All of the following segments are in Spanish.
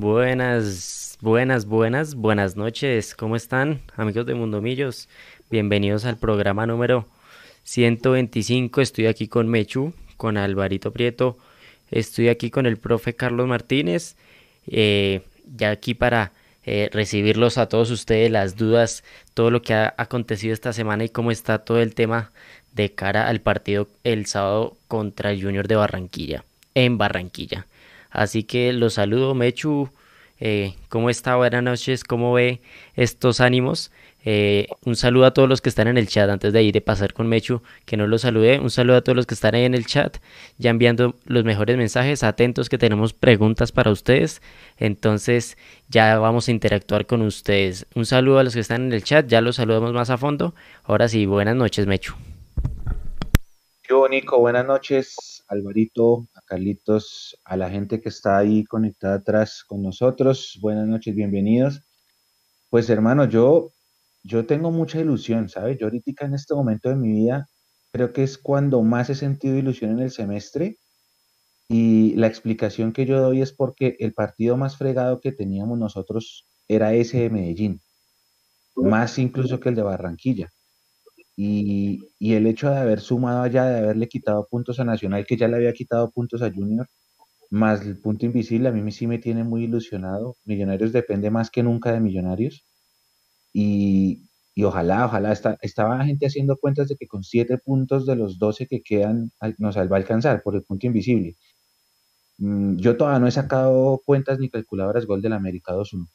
Buenas, buenas, buenas, buenas noches. ¿Cómo están, amigos de Mundomillos? Bienvenidos al programa número 125. Estoy aquí con Mechu, con Alvarito Prieto. Estoy aquí con el profe Carlos Martínez. Eh, ya aquí para eh, recibirlos a todos ustedes, las dudas, todo lo que ha acontecido esta semana y cómo está todo el tema de cara al partido el sábado contra el Junior de Barranquilla, en Barranquilla. Así que los saludo, Mechu. Eh, ¿Cómo está? Buenas noches. ¿Cómo ve estos ánimos? Eh, un saludo a todos los que están en el chat antes de ir de pasar con Mechu, que no los saludé. Un saludo a todos los que están ahí en el chat, ya enviando los mejores mensajes. Atentos que tenemos preguntas para ustedes. Entonces ya vamos a interactuar con ustedes. Un saludo a los que están en el chat, ya los saludamos más a fondo. Ahora sí, buenas noches, Mechu. Qué bonito, buenas noches. Alvarito, Carlitos, a la gente que está ahí conectada atrás con nosotros. Buenas noches, bienvenidos. Pues hermano, yo, yo tengo mucha ilusión, ¿sabes? Yo ahorita en este momento de mi vida creo que es cuando más he sentido ilusión en el semestre y la explicación que yo doy es porque el partido más fregado que teníamos nosotros era ese de Medellín, más incluso que el de Barranquilla. Y, el hecho de haber sumado allá, de haberle quitado puntos a Nacional, que ya le había quitado puntos a Junior, más el punto invisible, a mí sí me tiene muy ilusionado. Millonarios depende más que nunca de Millonarios. Y, ojalá, ojalá, está, estaba gente haciendo cuentas de que con siete puntos de los 12 que quedan nos va a alcanzar por el punto invisible. Mm, yo todavía no he sacado cuentas ni calculadoras gol del América 2-1.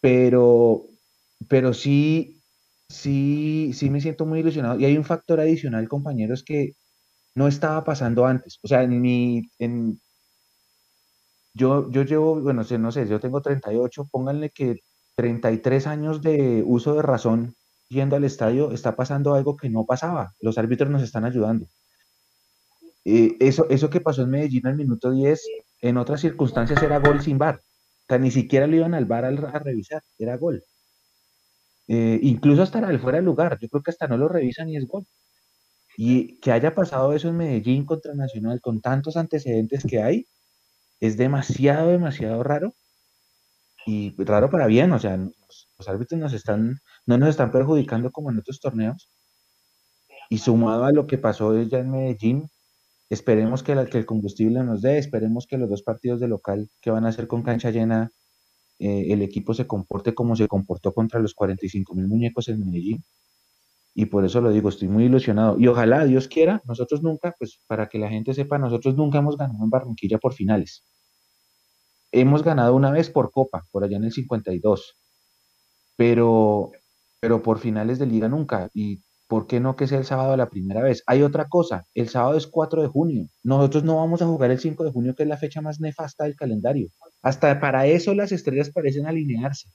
Pero, pero sí, sí, sí me siento muy ilusionado. Y hay un factor adicional, compañeros, que no estaba pasando antes. O sea, en mi, en, yo, yo llevo, bueno, no sé, yo tengo 38, pónganle que 33 años de uso de razón yendo al estadio, está pasando algo que no pasaba. Los árbitros nos están ayudando. Eh, eso, eso que pasó en Medellín al minuto 10, en otras circunstancias era gol sin bar. O sea, ni siquiera lo iban al bar a revisar, era gol. Eh, incluso hasta el fuera de lugar, yo creo que hasta no lo revisan y es gol. Y que haya pasado eso en Medellín contra Nacional con tantos antecedentes que hay, es demasiado, demasiado raro. Y raro para bien, o sea, los, árbitros nos están, no nos están perjudicando como en otros torneos. Y sumado a lo que pasó ya en Medellín, esperemos que, que el combustible nos dé, esperemos que los dos partidos de local que van a ser con cancha llena eh, el equipo se comporte como se comportó contra los 45 mil muñecos en Medellín. Y por eso lo digo, estoy muy ilusionado. Y ojalá, Dios quiera, nosotros nunca, pues para que la gente sepa, nosotros nunca hemos ganado en Barranquilla por finales. Hemos ganado una vez por Copa, por allá en el 52. Pero, pero por finales de liga nunca. ¿Por qué no que sea el sábado la primera vez? Hay otra cosa, el sábado es 4 de junio. Nosotros no vamos a jugar el 5 de junio, que es la fecha más nefasta del calendario. Hasta para eso las estrellas parecen alinearse.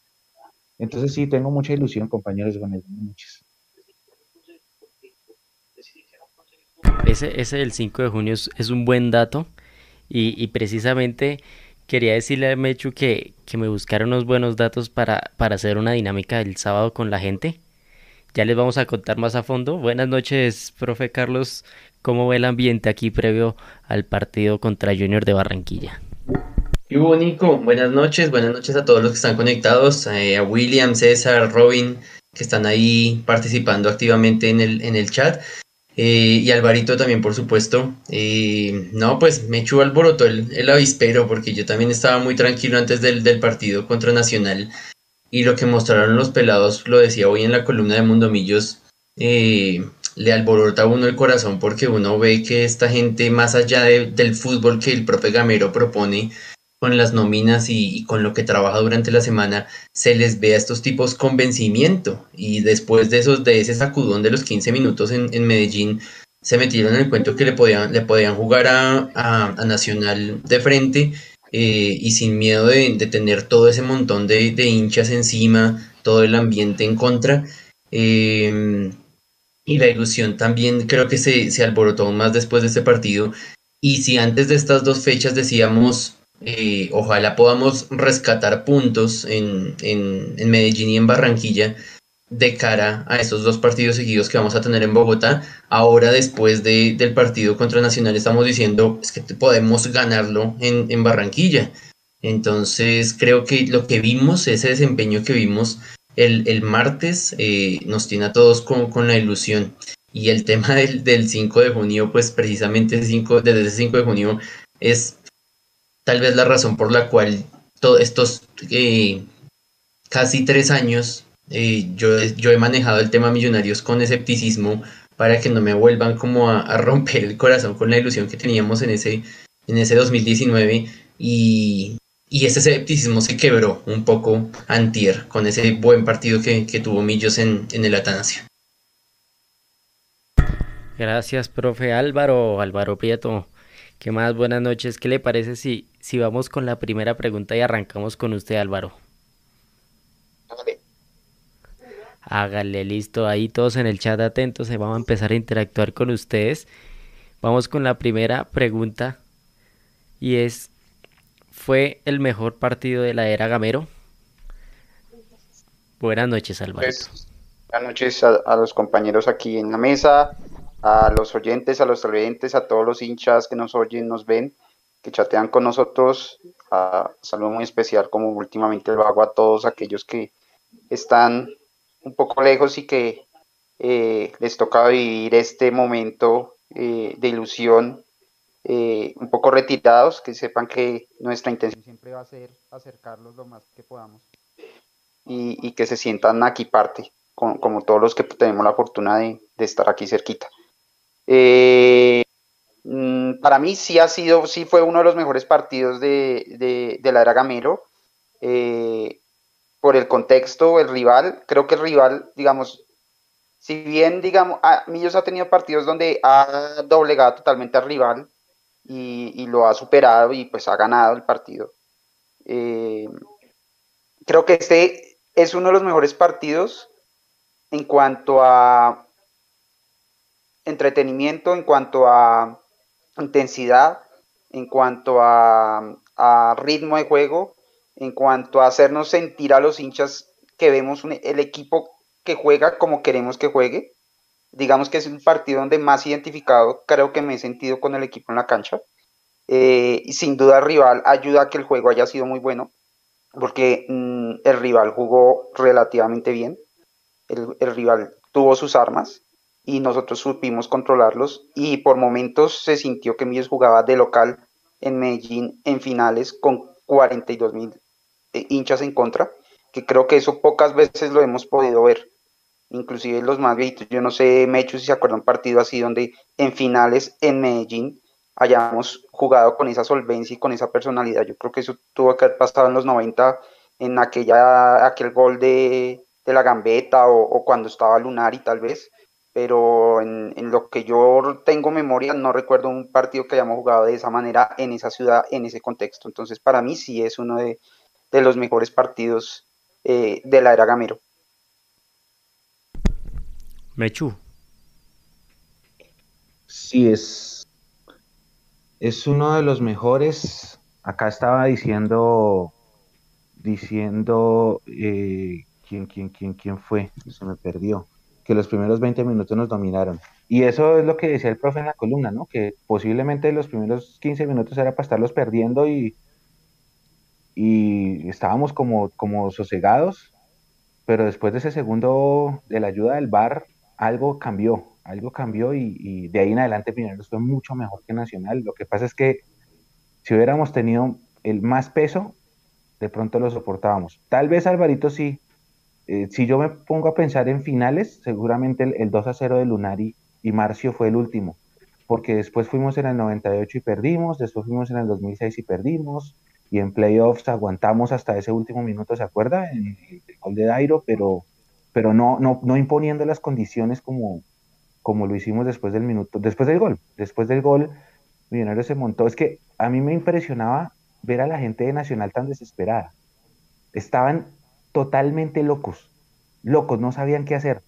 Entonces sí, tengo mucha ilusión, compañeros. Buenas noches. Ese, ese del 5 de junio es, un buen dato y, precisamente quería decirle a Mechu que, que me buscaron unos buenos datos para, para hacer una dinámica del sábado con la gente ya les vamos a contar más a fondo. Buenas noches, profe Carlos. ¿Cómo ve el ambiente aquí previo al partido contra Junior de Barranquilla? Y Nico. Buenas noches. Buenas noches a todos los que están conectados. Eh, a William, César, Robin, que están ahí participando activamente en el, en el chat. Eh, y Alvarito también, por supuesto. Eh, no, pues me echó alboroto el, el avispero porque yo también estaba muy tranquilo antes del, del partido contra Nacional y lo que mostraron los pelados, lo decía hoy en la columna de Mundomillos, eh, le alborota a uno el corazón porque uno ve que esta gente, más allá del fútbol que el propio Gamero propone, con las nóminas y, con lo que trabaja durante la semana, se les ve a estos tipos convencimiento. Y después de esos, de ese sacudón de los 15 minutos en, Medellín, se metieron en el cuento que le podían, le podían jugar a, a Nacional de frente eh, y sin miedo de, tener todo ese montón de, hinchas encima, todo el ambiente en contra. Em, y la ilusión también creo que se, se alborotó más después de este partido. Y si antes de estas dos fechas decíamos, eh, ojalá podamos rescatar puntos en, en, en Medellín y en Barranquilla, de cara a esos dos partidos seguidos que vamos a tener en Bogotá. Ahora, después de, del partido contra Nacional, estamos diciendo es que podemos ganarlo en, Barranquilla. Entonces creo que lo que vimos, ese desempeño que vimos el, martes, eh, nos tiene a todos con, con, la ilusión. Y el tema del, del 5 de junio, pues precisamente el 5, desde ese 5 de junio es tal vez la razón por la cual todos estos eh, casi tres años eh, yo, yo he manejado el tema millonarios con escepticismo para que no me vuelvan como a, romper el corazón con la ilusión que teníamos en ese, en ese 2019 y, y ese escepticismo se quebró un poco antier con ese buen partido que, tuvo Millos en, en el Atanasio. Gracias, profe Álvaro, Álvaro Prieto. ¿Qué más? Buenas noches. ¿Qué le parece si, si vamos con la primera pregunta y arrancamos con usted, Álvaro? Hágale, listo. Ahí todos en el chat atentos. Se vamos a empezar a interactuar con ustedes. Vamos con la primera pregunta. Y es, ¿fue el mejor partido de la era Gamero? Buenas noches, Álvaro. Pues, buenas noches a los compañeros aquí en la mesa a los oyentes, a los televidentes, a todos los hinchas que nos oyen, nos ven, que chatean con nosotros. A, saludo muy especial, como últimamente lo hago a todos aquellos que están un poco lejos y que eh, les toca vivir este momento eh, de ilusión eh, un poco retirados, que sepan que nuestra intención siempre va a ser acercarlos lo más que podamos y, que se sientan aquí parte, como todos los que tenemos la fortuna de estar aquí cerquita. Mm, para mí sí ha sido, sí fue uno de los mejores partidos de, la era Gamero. Por el contexto, el rival, creo que el rival, digamos, si bien, digamos, a, Millos ha tenido partidos donde ha doblegado totalmente al rival y, lo ha superado y pues ha ganado el partido. Eh, creo que este es uno de los mejores partidos en cuanto a entretenimiento, en cuanto a intensidad, en cuanto a, ritmo de juego, en cuanto a hacernos sentir a los hinchas que vemos el equipo que juega como queremos que juegue. Digamos que es un partido donde más identificado creo que me he sentido con el equipo en la cancha. Eh, y sin duda el rival ayuda a que el juego haya sido muy bueno, porque mm, el rival jugó relativamente bien, el, rival tuvo sus armas, y nosotros supimos controlarlos y por momentos se sintió que Millos jugaba de local en Medellín en finales con 42 mil hinchas en contra, que creo que eso pocas veces lo hemos podido ver, inclusive los más viejitos, yo no sé, Mechu, si se acuerda un partido así donde en finales en Medellín hayamos jugado con esa solvencia y con esa personalidad, yo creo que eso tuvo que haber pasado en los 90 en aquella, aquel gol de, de la gambeta o, o cuando estaba Lunar y tal vez, pero en, lo que yo tengo memoria no recuerdo un partido que hayamos jugado de esa manera en esa ciudad, en ese contexto. Entonces para mí sí es uno de, los mejores partidos eh, de la era Gamero. Mechu. Sí, es, es uno de los mejores. Acá estaba diciendo, diciendo, eh, ¿quién, quién, quién, quién fue? Se me perdió que los primeros 20 minutos nos dominaron. Y eso es lo que decía el profe en la columna, ¿no? Que posiblemente los primeros 15 minutos era para estarlos perdiendo y, y estábamos como, como sosegados, pero después de ese segundo, de la ayuda del VAR, algo cambió, algo cambió y, de ahí en adelante Mineros fue mucho mejor que Nacional. Lo que pasa es que si hubiéramos tenido el más peso, de pronto lo soportábamos. Tal vez Alvarito sí, eh, si yo me pongo a pensar en finales, seguramente el, 2 a 0 de Lunari y Marcio fue el último, porque después fuimos en el 98 y perdimos, después fuimos en el 2006 y perdimos, y en playoffs aguantamos hasta ese último minuto, ¿se acuerda? En el, gol de Dairo, pero, pero no, no, no imponiendo las condiciones como, como lo hicimos después del minuto, después del gol. Después del gol, Millonarios se montó. Es que a mí me impresionaba ver a la gente de Nacional tan desesperada. Estaban totalmente locos, locos, no sabían qué hacer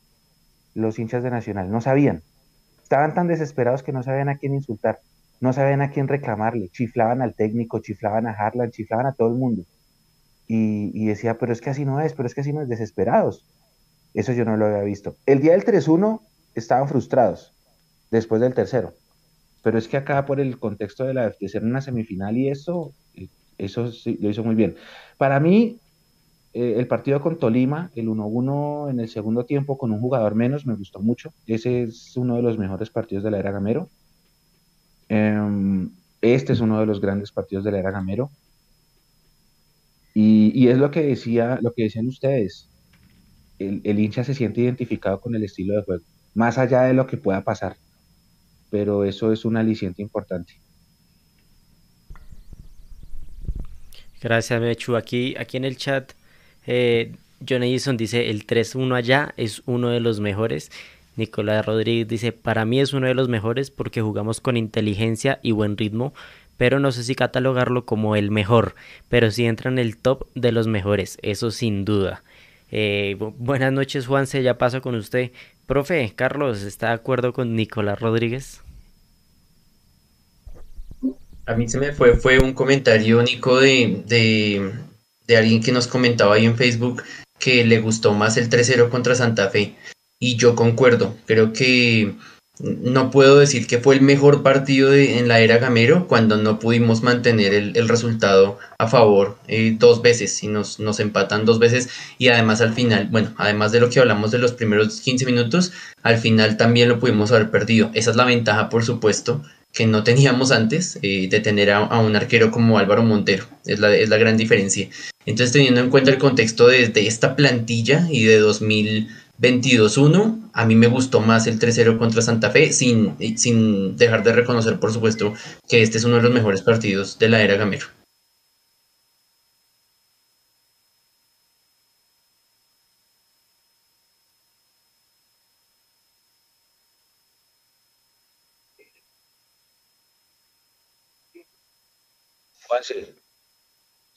los hinchas de Nacional, no sabían. Estaban tan desesperados que no sabían a quién insultar, no sabían a quién reclamarle, chiflaban al técnico, chiflaban a Harlan, chiflaban a todo el mundo. Y, decía, pero es que así no es, pero es que así no es, desesperados. Eso yo no lo había visto. El día del 3-1 estaban frustrados, después del tercero. Pero es que acá por el contexto de, la, de ser una semifinal y eso, Eso sí, lo hizo muy bien. Para mí, eh, el partido con Tolima, el 1-1 en el segundo tiempo con un jugador menos, me gustó mucho. Ese es uno de los mejores partidos de la era Gamero. Em, este es uno de los grandes partidos de la era Gamero. Y, es lo que decía, lo que decían ustedes. El, hincha se siente identificado con el estilo de juego, más allá de lo que pueda pasar. Pero eso es un aliciente importante. Gracias, Mechu. Aquí, aquí en el chat, eh, John Edison dice, el 3-1 allá es uno de los mejores. Nicolás Rodríguez dice, para mí es uno de los mejores porque jugamos con inteligencia y buen ritmo, pero no sé si catalogarlo como el mejor, pero sí entra en el top de los mejores, eso sin duda. Eh, buenas noches, Juanse, ya paso con usted. Profe, Carlos, ¿está de acuerdo con Nicolás Rodríguez? A mí se me fue, fue un comentario único de, de, de alguien que nos comentaba ahí en Facebook que le gustó más el 3-0 contra Santa Fe. Y yo concuerdo, creo que no puedo decir que fue el mejor partido en la era Gamero cuando no pudimos mantener el, resultado a favor eh, dos veces y nos, nos empatan dos veces y además al final, bueno, además de lo que hablamos de los primeros 15 minutos, al final también lo pudimos haber perdido. Esa es la ventaja, por supuesto, que no teníamos antes eh, de tener a, un arquero como Álvaro Montero. Es la, es la gran diferencia. Entonces, teniendo en cuenta el contexto de, de esta plantilla y de 2000 22-1. A mí me gustó más el 3-0 contra Santa Fe, sin, sin dejar de reconocer, por supuesto, que este es uno de los mejores partidos de la era Gamero.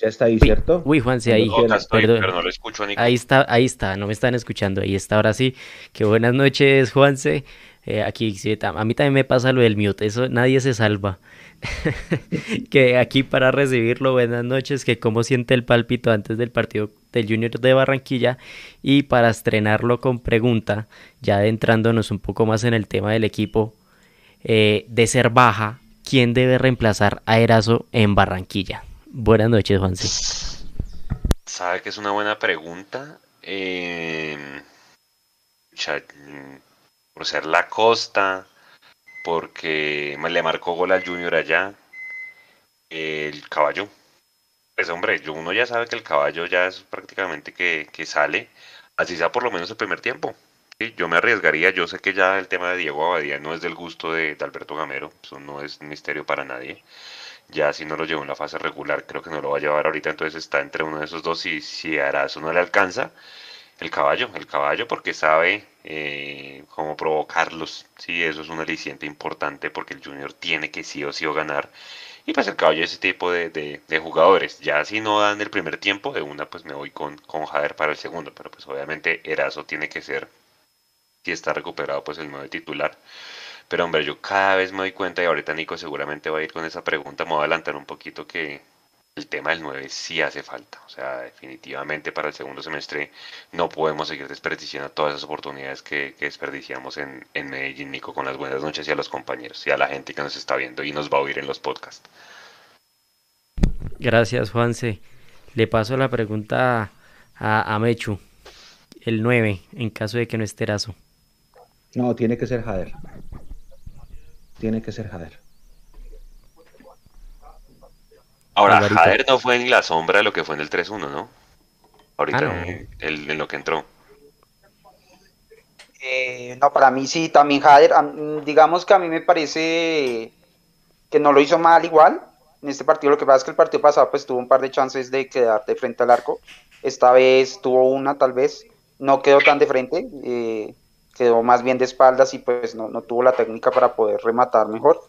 Ya está ahí, ¿cierto? Uy, Juan, sí, ahí. pero no lo escucho, Ahí está, ahí está, no me están escuchando, ahí está, ahora sí. Que buenas noches, Juanse. Eh, aquí, a mí también me pasa lo del mute, eso nadie se salva. que aquí para recibirlo, buenas noches, que cómo siente el pálpito antes del partido del Junior de Barranquilla y para estrenarlo con pregunta, ya adentrándonos un poco más en el tema del equipo, eh, de ser baja, ¿quién debe reemplazar a Erazo en Barranquilla? Buenas noches, Juanse. Sabe que es una buena pregunta. Em, por ser la costa, porque le marcó gol al Junior allá. El caballo. Pues hombre, uno ya sabe que el caballo ya es prácticamente que, sale, así sea por lo menos el primer tiempo. yo me arriesgaría, yo sé que ya el tema de Diego Abadía no es del gusto de, de Alberto Gamero, eso no es misterio para nadie ya si no lo llevó en la fase regular, creo que no lo va a llevar ahorita, entonces está entre uno de esos dos y si Arazo no le alcanza, el caballo, el caballo porque sabe eh, cómo provocarlos, sí, eso es un aliciente importante porque el Junior tiene que sí o sí o ganar. Y pues el caballo es ese tipo de, de, jugadores. Ya si no dan el primer tiempo, de una pues me voy con, con Jader para el segundo. Pero pues obviamente Erazo tiene que ser, si está recuperado, pues el nuevo titular. Pero hombre, yo cada vez me doy cuenta y ahorita Nico seguramente va a ir con esa pregunta, me voy a adelantar un poquito que el tema del 9 sí hace falta. O sea, definitivamente para el segundo semestre no podemos seguir desperdiciando todas esas oportunidades que, desperdiciamos en, en, Medellín, Nico, con las buenas noches y a los compañeros y a la gente que nos está viendo y nos va a oír en los podcasts. Gracias, Juanse. Le paso la pregunta a, a Mechu. El 9, en caso de que no esté Erazo. No, tiene que ser Jader tiene que ser Jader. Ahora, Jader no fue en la sombra de lo que fue en el 3-1, ¿no? Ahorita ah, En, lo que entró. Eh, no, para mí sí, también Jader, digamos que a mí me parece que no lo hizo mal igual en este partido. Lo que pasa es que el partido pasado pues tuvo un par de chances de quedar de frente al arco. Esta vez tuvo una, tal vez. No quedó tan de frente. Eh, quedó más bien de espaldas y pues no, tuvo la técnica para poder rematar mejor.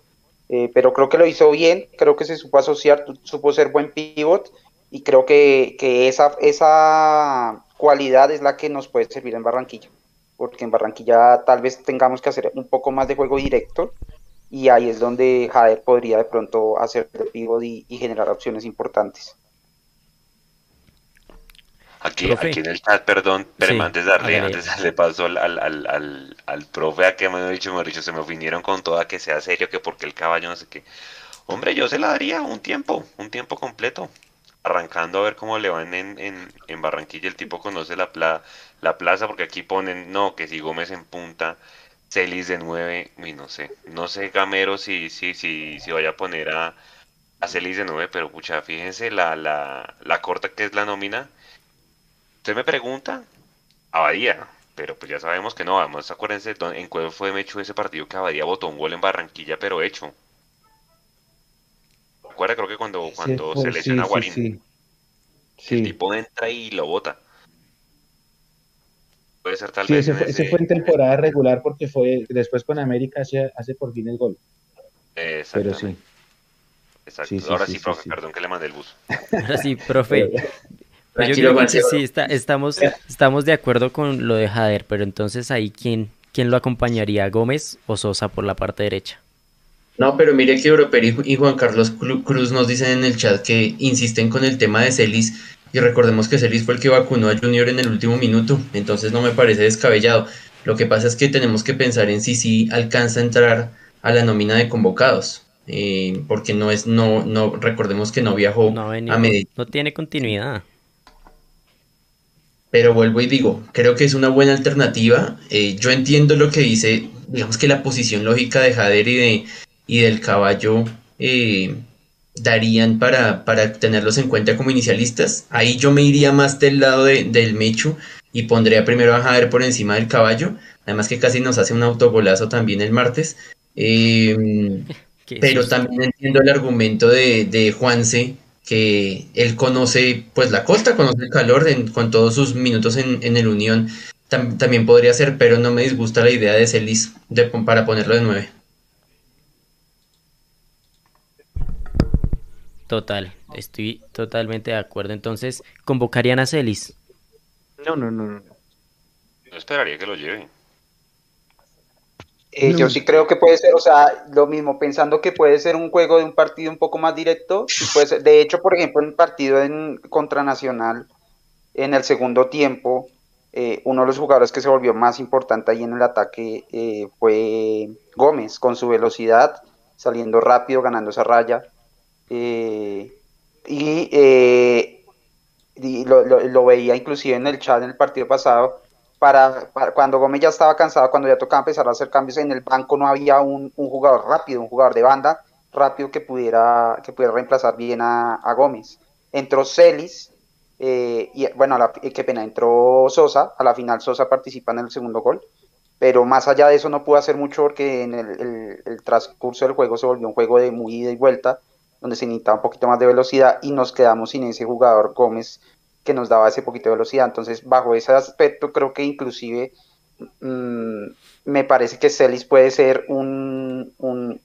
Eh, pero creo que lo hizo bien, creo que se supo asociar, supo ser buen pivot y creo que, esa, esa cualidad es la que nos puede servir en Barranquilla, porque en Barranquilla tal vez tengamos que hacer un poco más de juego directo y ahí es donde Jader podría de pronto hacer de pivot y generar opciones importantes. Aquí, aquí en el chat, perdón, pero antes de darle, antes darle paso al, al, al, al, profe a que me ha dicho, me dicho, se me vinieron con toda que sea serio, que porque el caballo no sé qué. Hombre, yo se la daría un tiempo, un tiempo completo. Arrancando a ver cómo le van en, en, en Barranquilla. El tipo conoce la, pla- la plaza porque aquí ponen, no, que si Gómez en punta, Celis de 9, y no sé. No sé, Gamero, si, si, si, si vaya a poner a, a Celis de 9, pero pucha, fíjense la, la, la corta que es la nómina. Usted me pregunta, Abadía, pero pues ya sabemos que no, además acuérdense en cuál fue Mechu ese partido que Abadía botó un gol en Barranquilla, pero hecho. ¿Recuerda? Creo que cuando, cuando fue- se lesiona a sí, Guarín, sí, el sí. tipo entra y lo bota. Puede ser tal Sí, vez ese fue, ese ese- fue en temporada regular porque fue después con América hace, hace por fin el gol. Pero sí. exacto. sí, sí, Ahora sí, sí, sí, profe, sí. perdón que le mandé el bus. Ahora sí, profe. Eh, Pues yo creo que sí, está- estamos, estamos de acuerdo con lo de Jader, pero entonces ahí quién, quién lo acompañaría, Gómez o Sosa por la parte derecha. No, pero mire que Europer y Ju- y Juan Carlos Cru- Cruz nos dicen en el chat que insisten con el tema de Celis y recordemos que Celis fue el que vacunó a Junior en el último minuto, entonces no me parece descabellado. Lo que pasa es que tenemos que pensar en si sí alcanza a entrar a la nómina de convocados, eh, porque no es, no, no, recordemos que no viajó No, a Medellín. no tiene continuidad. Pero vuelvo y digo, creo que es una buena alternativa. Eh, yo entiendo lo que dice, digamos que la posición lógica de Jader y, de, y del caballo eh, darían para, para tenerlos en cuenta como inicialistas. Ahí yo me iría más del lado de- del Mechu y pondría primero a Jader por encima del caballo. Además que casi nos hace un autogolazo también el martes. Eh, pero también entiendo el argumento de, de Juanse, que él conoce pues la costa, conoce el calor en- con todos sus minutos en, en el Unión. Tam- también podría ser, pero no me disgusta la idea de Celis de, para ponerlo de nueve. Total, estoy totalmente de acuerdo. Entonces, ¿convocarían a Celis? No, no, no, no. No esperaría que lo lleve. Eh, No. Yo sí creo que puede ser, o sea, lo mismo, pensando que puede ser un juego de un partido un poco más directo. ser. De hecho, por ejemplo, en el partido en, contra Nacional, en el segundo tiempo, eh, uno de los jugadores que se volvió más importante ahí en el ataque eh, fue Gómez, con su velocidad, saliendo rápido, ganando esa raya. Y eh, y lo, lo- lo veía inclusive en el chat en el partido pasado, para, para- cuando Gómez ya estaba cansado, cuando ya tocaba empezar a hacer cambios en el banco, no había un, jugador rápido, un jugador de banda rápido que pudiera, que pudiera reemplazar bien a, Gómez. Entró Celis, eh, y bueno, la, qué pena, entró Sosa, a la final Sosa participa en el segundo gol, pero más allá de eso no pudo hacer mucho porque en el, el- el transcurso del juego se volvió un juego de muy ida y vuelta, donde se necesitaba un poquito más de velocidad y nos quedamos sin ese jugador Gómez que nos daba ese poquito de velocidad. Entonces, bajo ese aspecto, creo que inclusive mm, me parece que Celis puede ser un, un,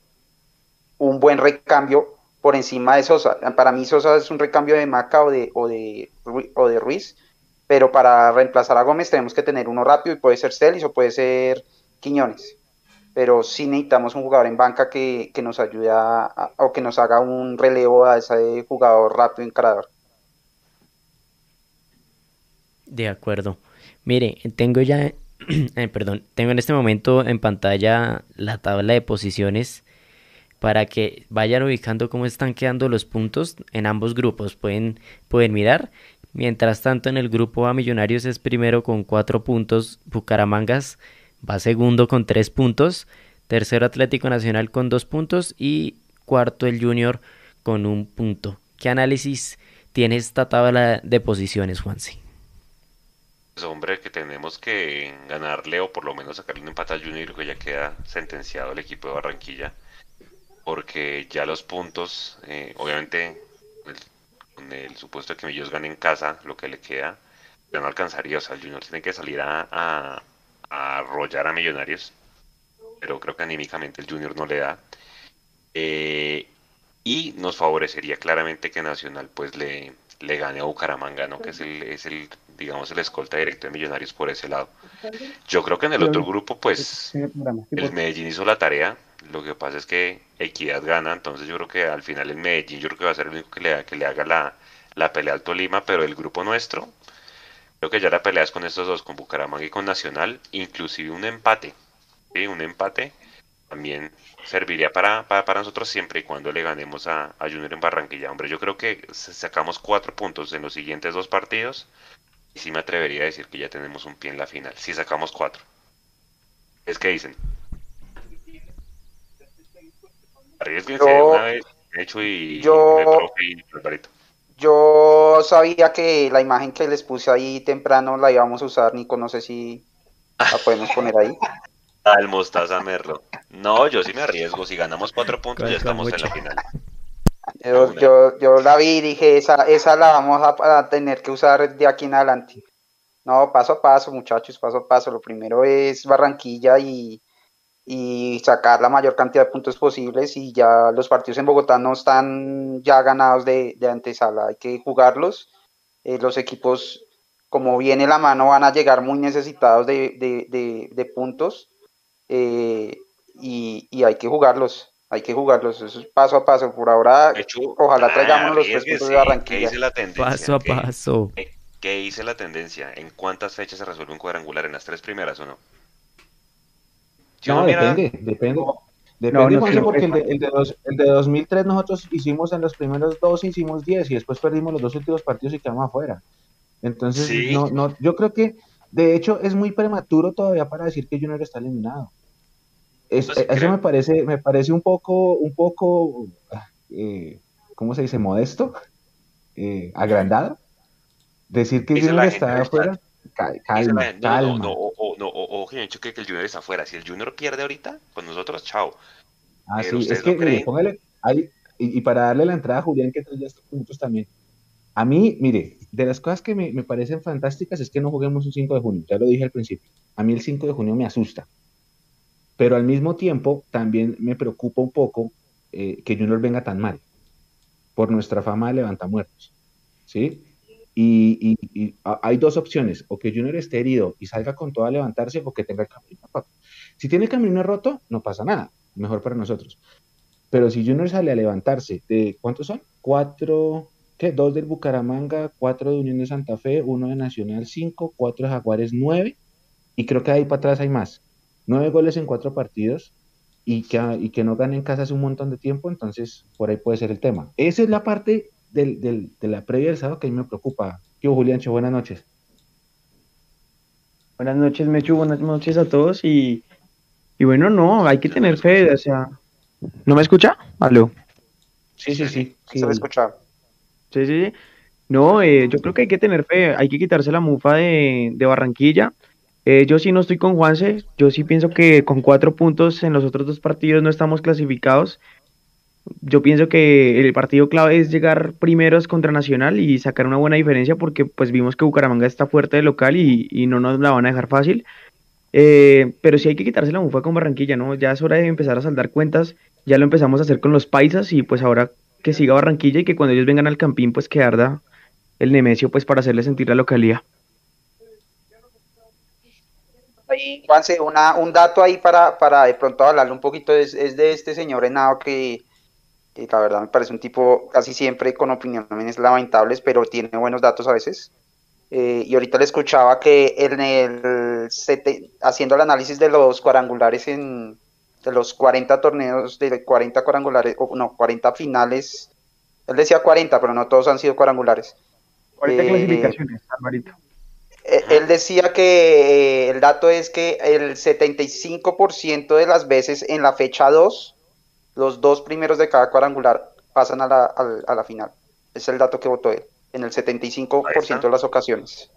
un buen recambio por encima de Sosa. Para mí Sosa es un recambio de Maca o de, o de, Ruiz, pero para reemplazar a Gómez tenemos que tener uno rápido y puede ser Celis o puede ser Quiñones. Pero sí necesitamos un jugador en banca que, que nos ayude o que nos haga un relevo a ese jugador rápido encarador. De acuerdo. Mire, tengo ya, eh, perdón, tengo en este momento en pantalla la tabla de posiciones para que vayan ubicando cómo están quedando los puntos en ambos grupos. Pueden, pueden mirar. Mientras tanto, en el grupo A Millonarios es primero con cuatro puntos, Bucaramangas va segundo con tres puntos, tercero Atlético Nacional con dos puntos y cuarto el Junior con un punto. ¿Qué análisis tiene esta tabla de posiciones, Juanse? Pues hombre, que tenemos que ganarle o por lo menos sacarle un empate al Junior que ya queda sentenciado el equipo de Barranquilla. Porque ya los puntos, eh, obviamente, el- con el supuesto de que ellos ganen en casa, lo que le queda, ya no alcanzaría. O sea, el Junior tiene que salir a arrollar a Millonarios. Pero creo que anímicamente el Junior no le da. Eh, y nos favorecería claramente que Nacional pues le, le gane a Bucaramanga, ¿no? Que es el, es el, digamos, el escolta directo de Millonarios por ese lado. Yo creo que en el otro grupo, pues, el Medellín hizo la tarea. Lo que pasa es que Equidad gana, entonces yo creo que al final el Medellín yo creo que va a ser el único que le, que le haga la, la pelea al Tolima, pero el grupo nuestro, creo que ya la pelea es con estos dos, con Bucaramanga y con Nacional, inclusive un empate, ¿sí? Un empate también serviría para, para, para nosotros siempre y cuando le ganemos a, a Junior en Barranquilla. Hombre, yo creo que sacamos cuatro puntos en los siguientes dos partidos y sí me atrevería a decir que ya tenemos un pie en la final. Si sacamos cuatro. Es que dicen. Arriesguense Yo- una vez, hecho y yo- y. Yo sabía que la imagen que les puse ahí temprano la íbamos a usar, Nico, no sé si la podemos poner ahí. Al Mostaza Merlo. No, yo sí me arriesgo. Si ganamos cuatro puntos, ya estamos en la final. Yo, yo, yo la vi y dije, esa, esa la vamos a, a tener que usar de aquí en adelante. No, paso a paso, muchachos, paso a paso. Lo primero es Barranquilla y, y sacar la mayor cantidad de puntos posibles y ya los partidos en Bogotá no están ya ganados de, de antesala, hay que jugarlos. Eh, los equipos, como viene la mano, van a llegar muy necesitados de, de- de- de puntos eh, y, y hay que jugarlos, hay que jugarlos, eso es paso a paso. Por ahora, Hecho, Ojalá ah, traigamos los tres puntos de Barranquilla. ¿Qué dice la tendencia? Paso a ¿Qué- paso. qué- ¿Qué dice la tendencia? ¿En cuántas fechas se resuelve un cuadrangular? ¿En las tres primeras o no? Si No, mira- depende, depende. No, Depende, porque el de, el, de dos- el de 2003 nosotros hicimos en los primeros dos, hicimos 10 y después perdimos los dos últimos partidos y quedamos afuera. Entonces, Sí. no, no, yo creo que, de hecho, es muy prematuro todavía para decir que Junior está eliminado. Es- Yo eh, eso creo. me parece, me parece un poco, un poco, ah, eh, ¿cómo se dice? Modesto, eh, agrandado. Decir que Junior está afuera, ca- Dice calma, no, no, calma. no, no, ojo, que han dicho que, el Junior está afuera. Si el Junior pierde ahorita, con nosotros, chao. Ah, Pero sí, ustedes es que no póngale ahí, y, y para darle la entrada a Julián, que trae estos puntos también. A mí, mire, de las cosas que me, parecen fantásticas es que no juguemos un 5 de junio, ya lo dije al principio. A mí el 5 de junio me asusta, pero al mismo tiempo también me preocupa un poco eh, que Junior venga tan mal, por nuestra fama de levantamuertos, ¿sí? Y, hay dos opciones, o que Junior esté herido y salga con todo a levantarse, o que tenga el camino roto. Si tiene el camino roto, no pasa nada, mejor para nosotros. Pero si Junior sale a levantarse, de ¿cuántos son? Cuatro, ¿qué? Dos del Bucaramanga, cuatro de Unión de Santa Fe, uno de Nacional, cinco, cuatro de Jaguares, nueve, y creo que ahí para atrás hay más. Nueve goles en cuatro partidos y que, y que no gane en casa hace un montón de tiempo, entonces por ahí puede ser el tema. Esa es la parte del, del- de la previa del sábado que a mí me preocupa. ¿Qué hubo, Juliancho? Buenas noches. Buenas noches, Mechu, buenas noches a todos y, y bueno, no, hay que tener fe, o sea, ¿no me escucha? Aló. Sí, sí, sí. sí, se le escucha. Sí, sí, sí. No, eh, yo creo que hay que tener fe, hay que quitarse la mufa de, de Barranquilla. Eh, yo sí no estoy con Juanse, yo sí pienso que con cuatro puntos en los otros dos partidos no estamos clasificados. Yo pienso que el partido clave es llegar primeros contra Nacional y sacar una buena diferencia porque pues vimos que Bucaramanga está fuerte de local y, y no nos la van a dejar fácil. Eh, pero sí hay que quitarse la mufa con Barranquilla, ¿no? Ya es hora de empezar a saldar cuentas, ya lo empezamos a hacer con los paisas y pues ahora que siga Barranquilla y que cuando ellos vengan al Campín pues que arda el Nemesio pues para hacerle sentir la localidad. Juanse, una, un dato ahí para, para de pronto hablarle un poquito es, es de este señor Henao que, que la verdad me parece un tipo casi siempre con opiniones lamentables, pero tiene buenos datos a veces. Eh, y ahorita le escuchaba que en el sete- haciendo el análisis de los cuadrangulares en de los 40 torneos, de 40 cuadrangulares, o no, 40 finales, él decía 40, pero no todos han sido cuadrangulares. 40 Eh, clasificaciones, Alvarito. Eh, Él decía que eh, el dato es que el 75% de las veces en la fecha 2, los dos primeros de cada cuadrangular pasan a la, al- a la final. Es el dato que votó él, en el 75% de las ocasiones.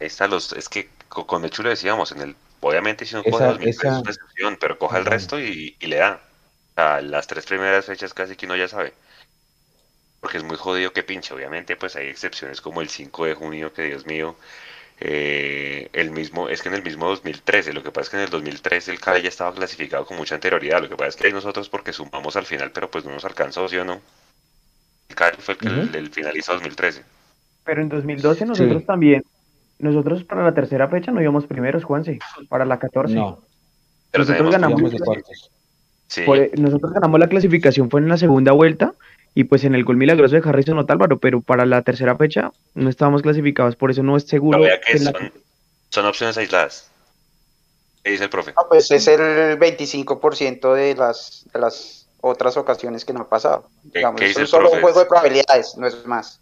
Ahí está los, es que co- con el chulo decíamos, en el, obviamente si no Esa- coge 2003 esa- es una excepción, pero coja el resto y, y le da. O sea, las tres primeras fechas casi que uno ya sabe. Porque es muy jodido que pinche, obviamente pues hay excepciones como el 5 de junio, que Dios mío, eh, el mismo, es que en el mismo 2013, lo que pasa es que en el 2013 el Cali ya estaba clasificado con mucha anterioridad, lo que pasa es que ahí nosotros porque sumamos al final, pero pues no nos alcanzó, ¿sí o no? El Cali fue el que el, Ujú. el finalizó 2013. Pero en 2012 nosotros también, nosotros para la tercera fecha no íbamos primeros, Juanse, para la 14. No, Pero Nosotros ganamos. Sí, e, nosotros ganamos la clasificación, fue en la segunda vuelta y pues en el gol milagroso de Harrison Otálvaro, pero para la tercera fecha no estábamos clasificados, por eso no es seguro que que la- son, son opciones aisladas. ¿Qué dice el profe? No, pues es el 25% de las, de las otras ocasiones que no ha pasado. ¿Qué- Digamos, qué es dice un el solo un profe? juego de probabilidades, no es más.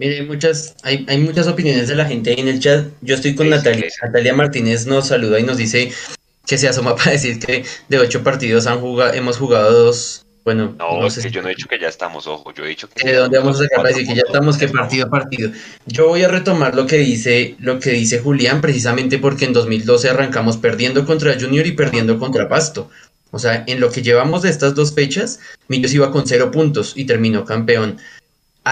Mire, hay muchas, hay, hay muchas opiniones de la gente ahí en el chat. Yo estoy con Sí, Natalia. sí. Natalia Martínez nos saluda y nos dice que se asoma para decir que de ocho partidos han jugado, hemos jugado dos. Bueno, No, no es que si- yo no he dicho que ya estamos, ojo, yo he dicho que... ¿De dónde vamos a sacar para decir que ya estamos que partido a partido? Yo voy a retomar lo que dice, lo que dice Julián, precisamente porque en 2012 arrancamos perdiendo contra Junior y perdiendo contra Pasto. O sea, en lo que llevamos de estas dos fechas, Millos iba con cero puntos y terminó campeón.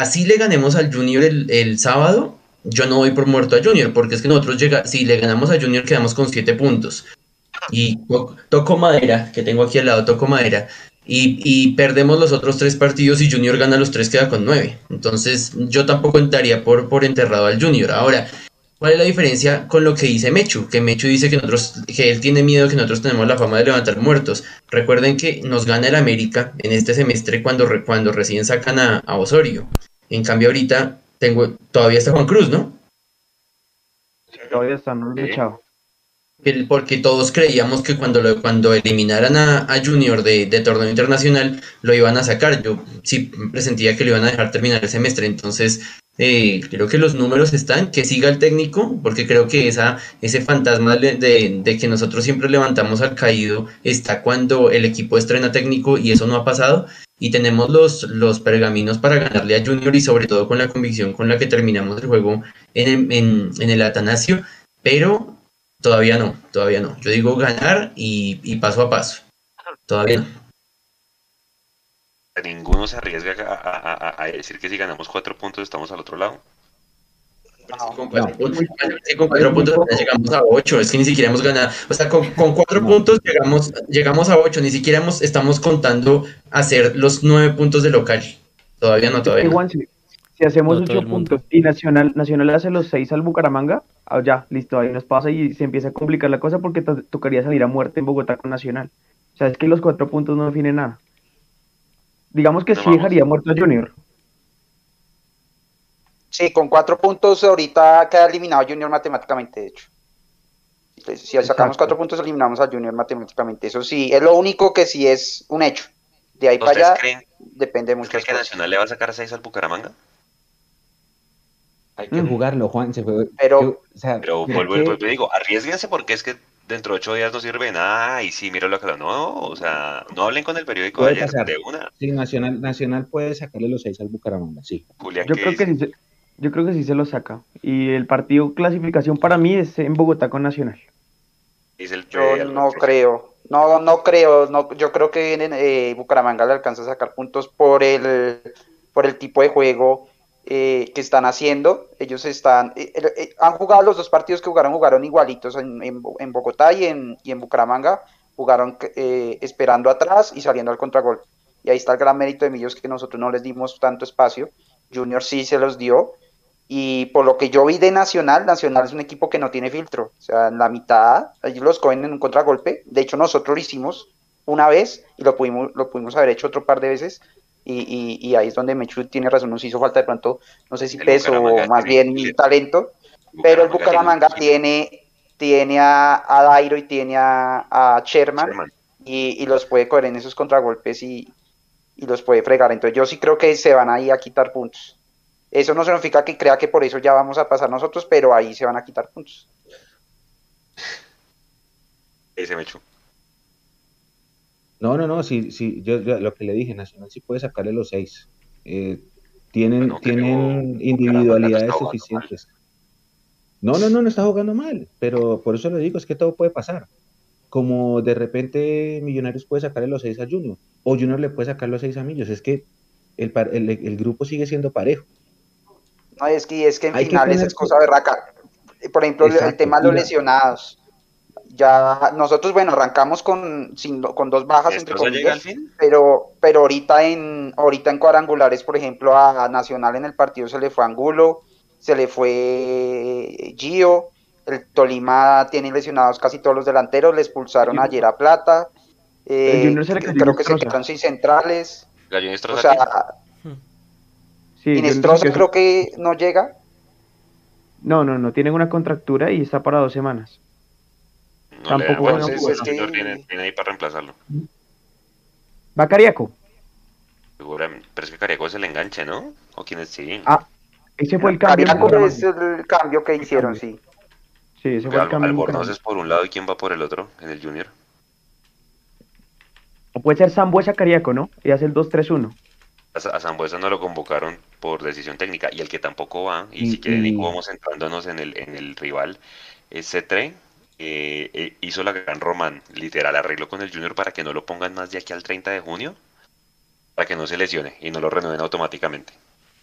Así le ganemos al Junior el, el sábado, yo no voy por muerto a Junior, porque es que nosotros llega, si le ganamos a Junior quedamos con siete puntos. Y to- toco madera, que tengo aquí al lado, toco madera. Y, y perdemos los otros tres partidos y Junior gana los tres, queda con nueve. Entonces yo tampoco entraría por, por enterrado al Junior. Ahora, ¿cuál es la diferencia con lo que dice Mechu? Que Mechu dice que nosotros, que él tiene miedo que nosotros tenemos la fama de levantar muertos. Recuerden que nos gana el América en este semestre cuando, cuando recién sacan a, a Osorio. En cambio ahorita tengo, todavía está Juan Cruz, ¿no? Todavía están no lo he Sí. echado. El- porque todos creíamos que cuando, lo- cuando eliminaran a, a Junior de, de torneo internacional lo iban a sacar. Yo sí presentía que lo iban a dejar terminar el semestre. Entonces, eh, creo que los números están, que siga el técnico, porque creo que esa, ese fantasma de, de- de que nosotros siempre levantamos al caído está cuando el equipo estrena técnico y eso no ha pasado. Y tenemos los, los pergaminos para ganarle a Junior y sobre todo con la convicción con la que terminamos el juego en, en, el Atanasio. Pero Todavía no, todavía no. Yo digo ganar y, y paso a paso. Todavía no. Ninguno se arriesga a- a decir que si ganamos cuatro puntos estamos al otro lado. No. Con cuatro puntos, sí, con cuatro puntos apenas llegamos a ocho. Es que ni siquiera hemos ganado. O sea, con, con cuatro puntos llegamos, llegamos a ocho. Ni siquiera hemos- estamos contando hacer los nueve puntos de local. Todavía no, todavía. Igual, si, si hacemos ocho puntos y Nacional, Nacional hace los seis al Bucaramanga, ah, ya, listo, ahí nos pasa y se empieza a complicar la cosa porque to- tocaría salir a muerte en Bogotá con Nacional. O sea, es que los cuatro puntos no definen nada. Digamos que No sí vamos. dejaría muerto a Junior. Sí, con cuatro puntos ahorita queda eliminado Junior matemáticamente, de hecho. Entonces, si sacamos Exacto. cuatro puntos, eliminamos a Junior matemáticamente. Eso sí, es lo único que sí es un hecho. De ahí para ¿Ustedes allá creen, depende muchas creen que cosas. Nacional le va a sacar seis al Bucaramanga? Hay que Mm. jugarlo, Juan. Se fue, Pero- o sea, Pero vuelvo, que- vuelvo y digo, arriesguense porque es que dentro de ocho días no sirve nada. Y sí, mira lo que no, o sea, no hablen con el periódico de ayer pasar. de una. sí, Nacional, Nacional puede sacarle los seis al Bucaramanga, sí. Julián, Yo ¿qué creo que se, yo creo que sí se lo saca. Y el partido clasificación para mí es en Bogotá con Nacional. Dice el Yo no creo. No, no creo. No, yo creo que en, eh, Bucaramanga le alcanza a sacar puntos por el, por el tipo de juego eh, que están haciendo. Ellos están, eh, eh, han jugado los dos partidos que jugaron, jugaron igualitos en, en Bo- en Bogotá y en, y en Bucaramanga. Jugaron eh, esperando atrás y saliendo al contragolpe. Y ahí está el gran mérito de Millos que nosotros no les dimos tanto espacio. Junior sí se los dio. Y por lo que yo vi de Nacional, Nacional es un equipo que no tiene filtro. O sea, en la mitad, ellos los cogen en un contragolpe. De hecho, nosotros lo hicimos una vez y lo pudimos, lo pudimos haber hecho otro par de veces. Y, y- y ahí es donde Mechu tiene razón, nos hizo falta de pronto, no sé si El peso Bucaramanga o más bien talento. Pero el Bucaramanga tiene, tiene a, a Dairo y tiene a, a Sherman Sherman. y, y los puede coger en esos contragolpes y, y los puede fregar. Entonces yo sí creo que se van ahí a quitar puntos. Eso no significa que crea que por eso ya vamos a pasar nosotros, pero ahí se van a quitar puntos. Ese Mechu. No, no, no, sí, sí, yo, yo lo que le dije, Nacional sí puede sacarle los seis. Eh, tienen, tienen individualidades jugando suficientes. No, no, no, no está jugando mal, pero por eso le digo, es que todo puede pasar. Como de repente Millonarios puede sacarle los seis a Junior, o Junior le puede sacar los seis a Millos, es que el, el, el grupo sigue siendo parejo. No, es que, es que en Hay finales es cosa berraca. Por ejemplo, el- tema de los mira. lesionados. Ya nosotros, bueno, arrancamos con, sin- con dos bajas entre ¿Esto llega al comillas, pero, pero ahorita en ahorita en cuadrangulares, por ejemplo, a, a Nacional en el partido se le fue Angulo, se le fue Gio, el Tolima tiene lesionados casi todos los delanteros, le expulsaron ayer a Plata, eh, creo que se quedan sin centrales, o sea, Sí, Inestrosa sé creo que no llega, No, no, no, tienen una contractura y está para dos semanas. No Tampoco bueno, juega sí, muy sí, bueno. Junior viene, viene ahí para reemplazarlo. Va Cariaco. Seguramente. Pero es que Cariaco es el enganche, ¿no? ¿O quién es? Sí. Ah, ese fue el cambio. en Cariaco es el cambio que hicieron, sí. Sí, ese fue el Al- cambio. Albornoz es por un lado y quién va por el otro en el Junior. O puede ser Sambuesa Cariaco, ¿no? Y hace el 2-3-1. A, a Sambuesa no lo convocaron por decisión técnica y el que tampoco va, y, Y- si quieren y- vamos centrándonos en el, en el rival, es Cetre, eh, eh, hizo la gran Román, literal, arregló con el Junior para que no lo pongan más de aquí al 30 de junio, para que no se lesione y no lo renueven automáticamente.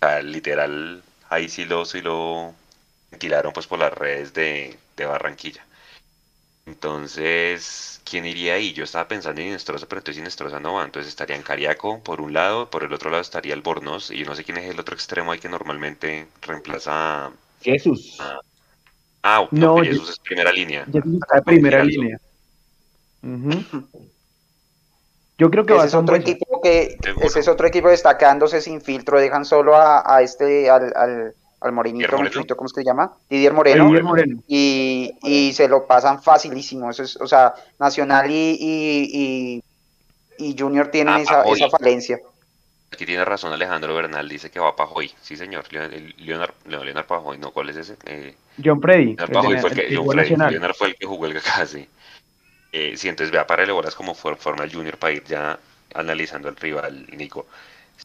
O sea, literal, ahí sí lo, sí lo ventilaron pues por las redes de, de Barranquilla. Entonces, ¿quién iría ahí? Yo estaba pensando en Inestrosa, pero entonces Inestrosa no va. Entonces estaría en Cariaco por un lado, por el otro lado estaría el Bornos, y yo no sé quién es el otro extremo ahí que normalmente reemplaza a... Jesús. Ah, Ah, No, no, yo- Jesús es primera línea. Ya está de primera línea. Ujú. Yo creo que va Ese a es otro equipo que Seguro. ese es otro equipo destacándose sin filtro, dejan solo a, a este al, al, al morenito, ¿cómo es que se llama? Didier Moreno. Didier Moreno. y, y se lo pasan facilísimo. Eso es, o sea, Nacional y, y, y, y Junior tienen Ah, esa, esa falencia. Aquí tiene razón Alejandro Bernal, dice que va a Pajoy. Sí, señor. Leon- el- Leonard, no, Leonard Pajoy, no, ¿cuál es ese? Eh, John Freddy. Leonard Pajoy fue el que, el de John Gol Freddy, Nacional. Leonard fue el que jugó el casi. Eh, sí, entonces vea, para bolas como for- forma el Junior para ir ya analizando al rival, Nico.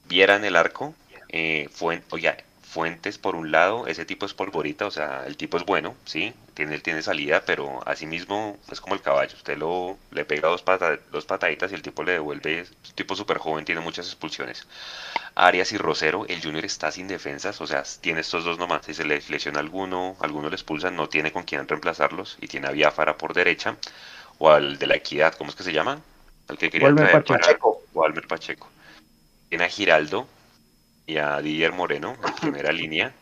Vieran el arco, eh, Fuen- oye, Fuentes por un lado, ese tipo es polvorita, o sea, el tipo es bueno, sí, tiene, tiene salida, pero asimismo es como el caballo, usted lo le pega dos, pata- dos pataditas y el tipo le devuelve, es un tipo súper joven, tiene muchas expulsiones. Arias y Rosero, el Junior está sin defensas, o sea, tiene estos dos nomás, si se le lesiona alguno, alguno le expulsan, no tiene con quién reemplazarlos, y tiene a Biafara por derecha, o al de la Equidad, ¿cómo es que se llama? Al que quería Walmer traer Pacheco. para. Walmer Pacheco. Tiene a Giraldo y a Didier Moreno en primera línea.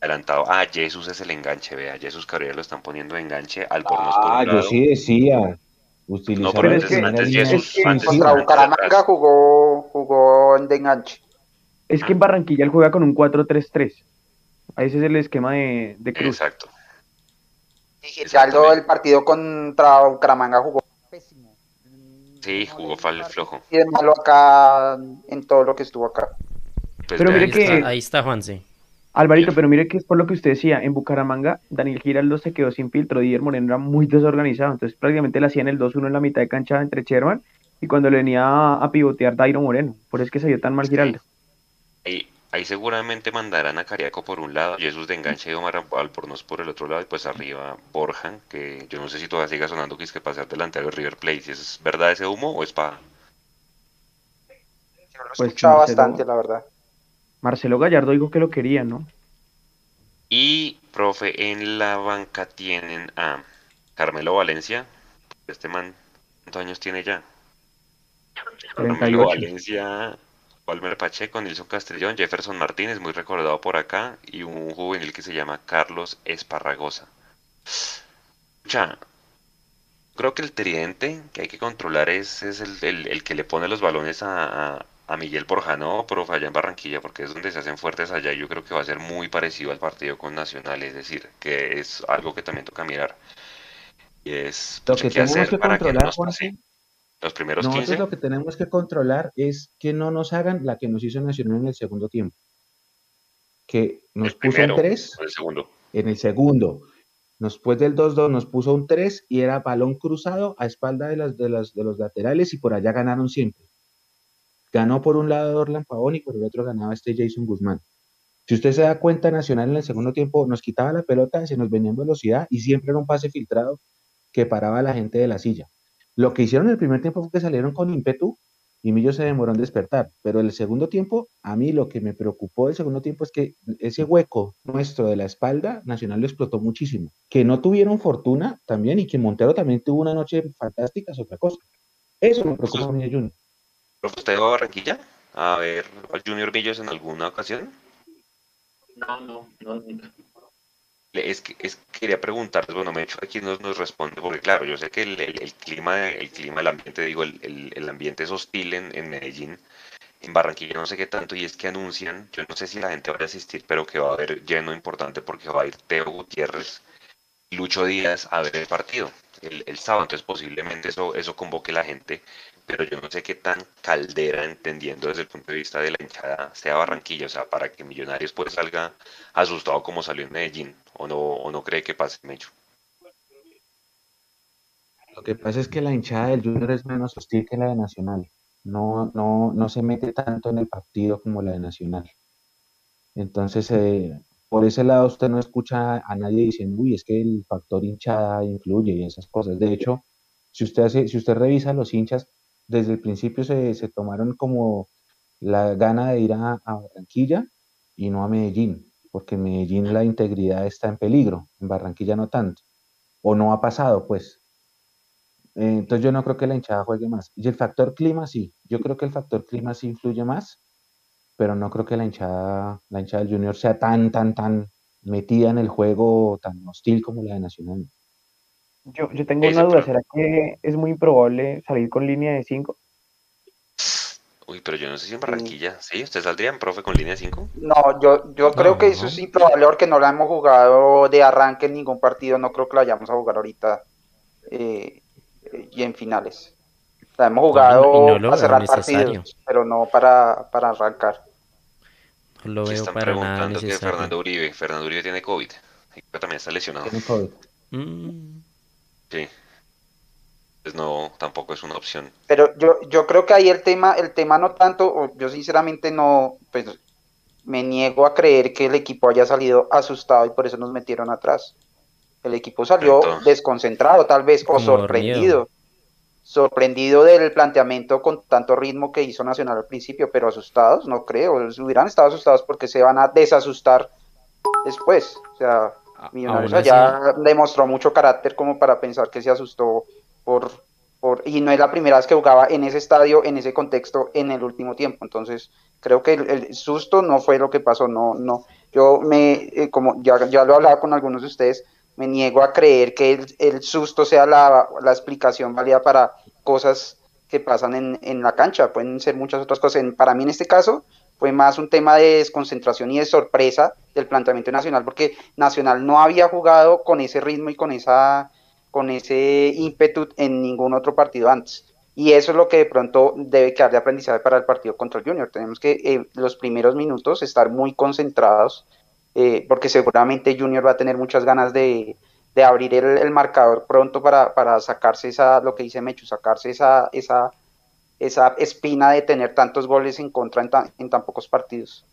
Adelantado. Ah, Jesús es el enganche, vea. Jesús Cabrera lo están poniendo de enganche. Albornoz por Ah, un yo lado. sí decía. Utilizar No, pero es que- antes línea Jesús, Es que antes- contra Bucaramanga jugó, jugó en de enganche. Es que en Barranquilla él juega con un 4-3-3. Ahí ese es el esquema de, de Cruz. Exacto. Y Giraldo el partido contra Bucaramanga jugó pésimo. Sí, jugó fal flojo. Y de malo acá en todo lo que estuvo acá. Pues Pero mire Ahí que- está, ahí está Juanse. Alvarito, Bien. pero mire que es por lo que usted decía, en Bucaramanga Daniel Giraldo se quedó sin filtro, Didier Moreno era muy desorganizado, entonces prácticamente le hacían el 2-1 en la mitad de cancha entre Sherman y cuando le venía a, a pivotear Dairo Moreno, por eso es que se dio tan mal Sí. Giraldo. Ahí, ahí seguramente mandarán a Cariaco por un lado, Jesús de enganche y Omar Albornoz por el otro lado, y pues arriba Borja, que yo no sé si todavía siga sonando que es que pasar delantero de River Plate. Si es verdad ese humo o es para. Yo lo Pues, bastante, la verdad. Marcelo Gallardo dijo que lo quería, ¿no? Y, profe, en la banca tienen a Carmelo Valencia. Este man, ¿cuántos años tiene ya? Carmelo 38. Valencia, Walmer Pacheco, Nilson Castellón, Jefferson Martínez, muy recordado por acá, y un juvenil que se llama Carlos Esparragosa. Ya, creo que el tridente que hay que controlar es, es el, el- el que le pone los balones a, a- a Miguel Borjano, profe, allá en Barranquilla, porque es donde se hacen fuertes allá, y yo creo que va a ser muy parecido al partido con Nacional, es decir, que es algo que también toca mirar. Y es Lo pucha, que tenemos hacer que para que no controlar, nos pase Juanse, los primeros nosotros 15. lo que tenemos que controlar es que no nos hagan la que nos hizo Nacional en el segundo tiempo. Que nos puso un 3 o el segundo. en el segundo. Después del 2-2 nos puso un 3 y era balón cruzado a espalda de, las, de, las, de los laterales y por allá ganaron siempre. Ganó por un lado Orlan Pavón y por el otro ganaba este Jason Guzmán. Si usted se da cuenta, Nacional en el segundo tiempo nos quitaba la pelota, se nos venía en velocidad y siempre era un pase filtrado que paraba a la gente de la silla. Lo que hicieron en el primer tiempo fue que salieron con ímpetu y Millo se demoró en despertar. Pero el segundo tiempo, a mí lo que me preocupó del segundo tiempo es que ese hueco nuestro de la espalda, Nacional lo explotó muchísimo. Que no tuvieron fortuna también y que Montero también tuvo una noche fantástica es otra cosa. Eso me preocupa a mí, Junior. ¿Profe, ¿Usted va a Barranquilla a ver al Junior Millos en alguna ocasión? No, no, no, nunca. Es que es, quería preguntarles, bueno, Mecho aquí nos, nos responde, porque claro, yo sé que el, el- el clima, el clima, el ambiente, digo, el, el- ambiente es hostil en, en Medellín, en Barranquilla no sé qué tanto, y es que anuncian, yo no sé si la gente va a asistir, pero que va a haber lleno importante porque va a ir Teo Gutiérrez y Lucho Díaz a ver el partido. el, el sábado, entonces posiblemente eso, eso convoque la gente, pero yo no sé qué tan caldera, entendiendo desde el punto de vista de la hinchada, sea Barranquilla, o sea, para que Millonarios pues salga asustado como salió en Medellín, o no, o no cree que pase, Mecho. Lo que pasa es que la hinchada del Junior es menos hostil que la de Nacional. No, no, no se mete tanto en el partido como la de Nacional. Entonces, eh, por ese lado usted no escucha a nadie diciendo, uy, es que el factor hinchada influye y esas cosas. De hecho, si usted hace, si usted revisa los hinchas, desde el principio se, tomaron como la gana de ir a, a Barranquilla y no a Medellín, porque en Medellín la integridad está en peligro, en Barranquilla no tanto, o no ha pasado, pues. Eh, entonces yo no creo que la hinchada juegue más. Y el factor clima sí, yo creo que el factor clima sí influye más, pero no creo que la hinchada, la hinchada del Junior sea tan, tan, tan metida en el juego, tan hostil como la de Nacional. Yo, yo tengo Ese, una duda, pero- ¿será que es muy improbable salir con línea de 5? Uy, pero yo no sé si en Barranquilla, ¿sí? ¿Usted saldría en profe con línea 5? No, yo, yo creo que eso es improbable porque no la hemos jugado de arranque en ningún partido. No creo que la vayamos a jugar ahorita eh, eh, y en finales. La hemos jugado no veo cerrar partidos, pero no para, para arrancar. No lo veo están para nada preguntando que. Fernando Uribe, Fernando Uribe tiene COVID, y que también está lesionado. Tiene COVID. Mm, Sí. Pues no, tampoco es una opción. Pero yo, yo creo que ahí el tema, el tema no tanto, yo sinceramente no, pues me niego a creer que el equipo haya salido asustado y por eso nos metieron atrás. El equipo salió Entonces- desconcentrado, tal vez, o sorprendido. Sorprendido del planteamiento con tanto ritmo que hizo Nacional al principio, pero asustados, no creo. Hubieran estado asustados porque se van a desasustar después. O sea, Millonarios aún así, allá demostró mucho carácter como para pensar que se asustó por, por y no es la primera vez que jugaba en ese estadio, en ese contexto, en el último tiempo. Entonces, creo que el, el susto no fue lo que pasó, no, no. Yo me, eh, como ya, ya lo hablaba con algunos de ustedes, me niego a creer que el, el susto sea la, la explicación válida para cosas que pasan en, en la cancha. Pueden ser muchas otras cosas. En- para mí, en este caso, fue más un tema de desconcentración y de sorpresa del planteamiento nacional, porque Nacional no había jugado con ese ritmo y con esa con ese ímpetu en ningún otro partido antes. Y eso es lo que de pronto debe quedar de aprendizaje para el partido contra el Junior. Tenemos que eh, los primeros minutos estar muy concentrados, eh, porque seguramente Junior va a tener muchas ganas de, de abrir el, el marcador pronto para, para sacarse esa, lo que dice Mechu, sacarse esa, esa, esa espina de tener tantos goles en contra en tan, en tan pocos partidos.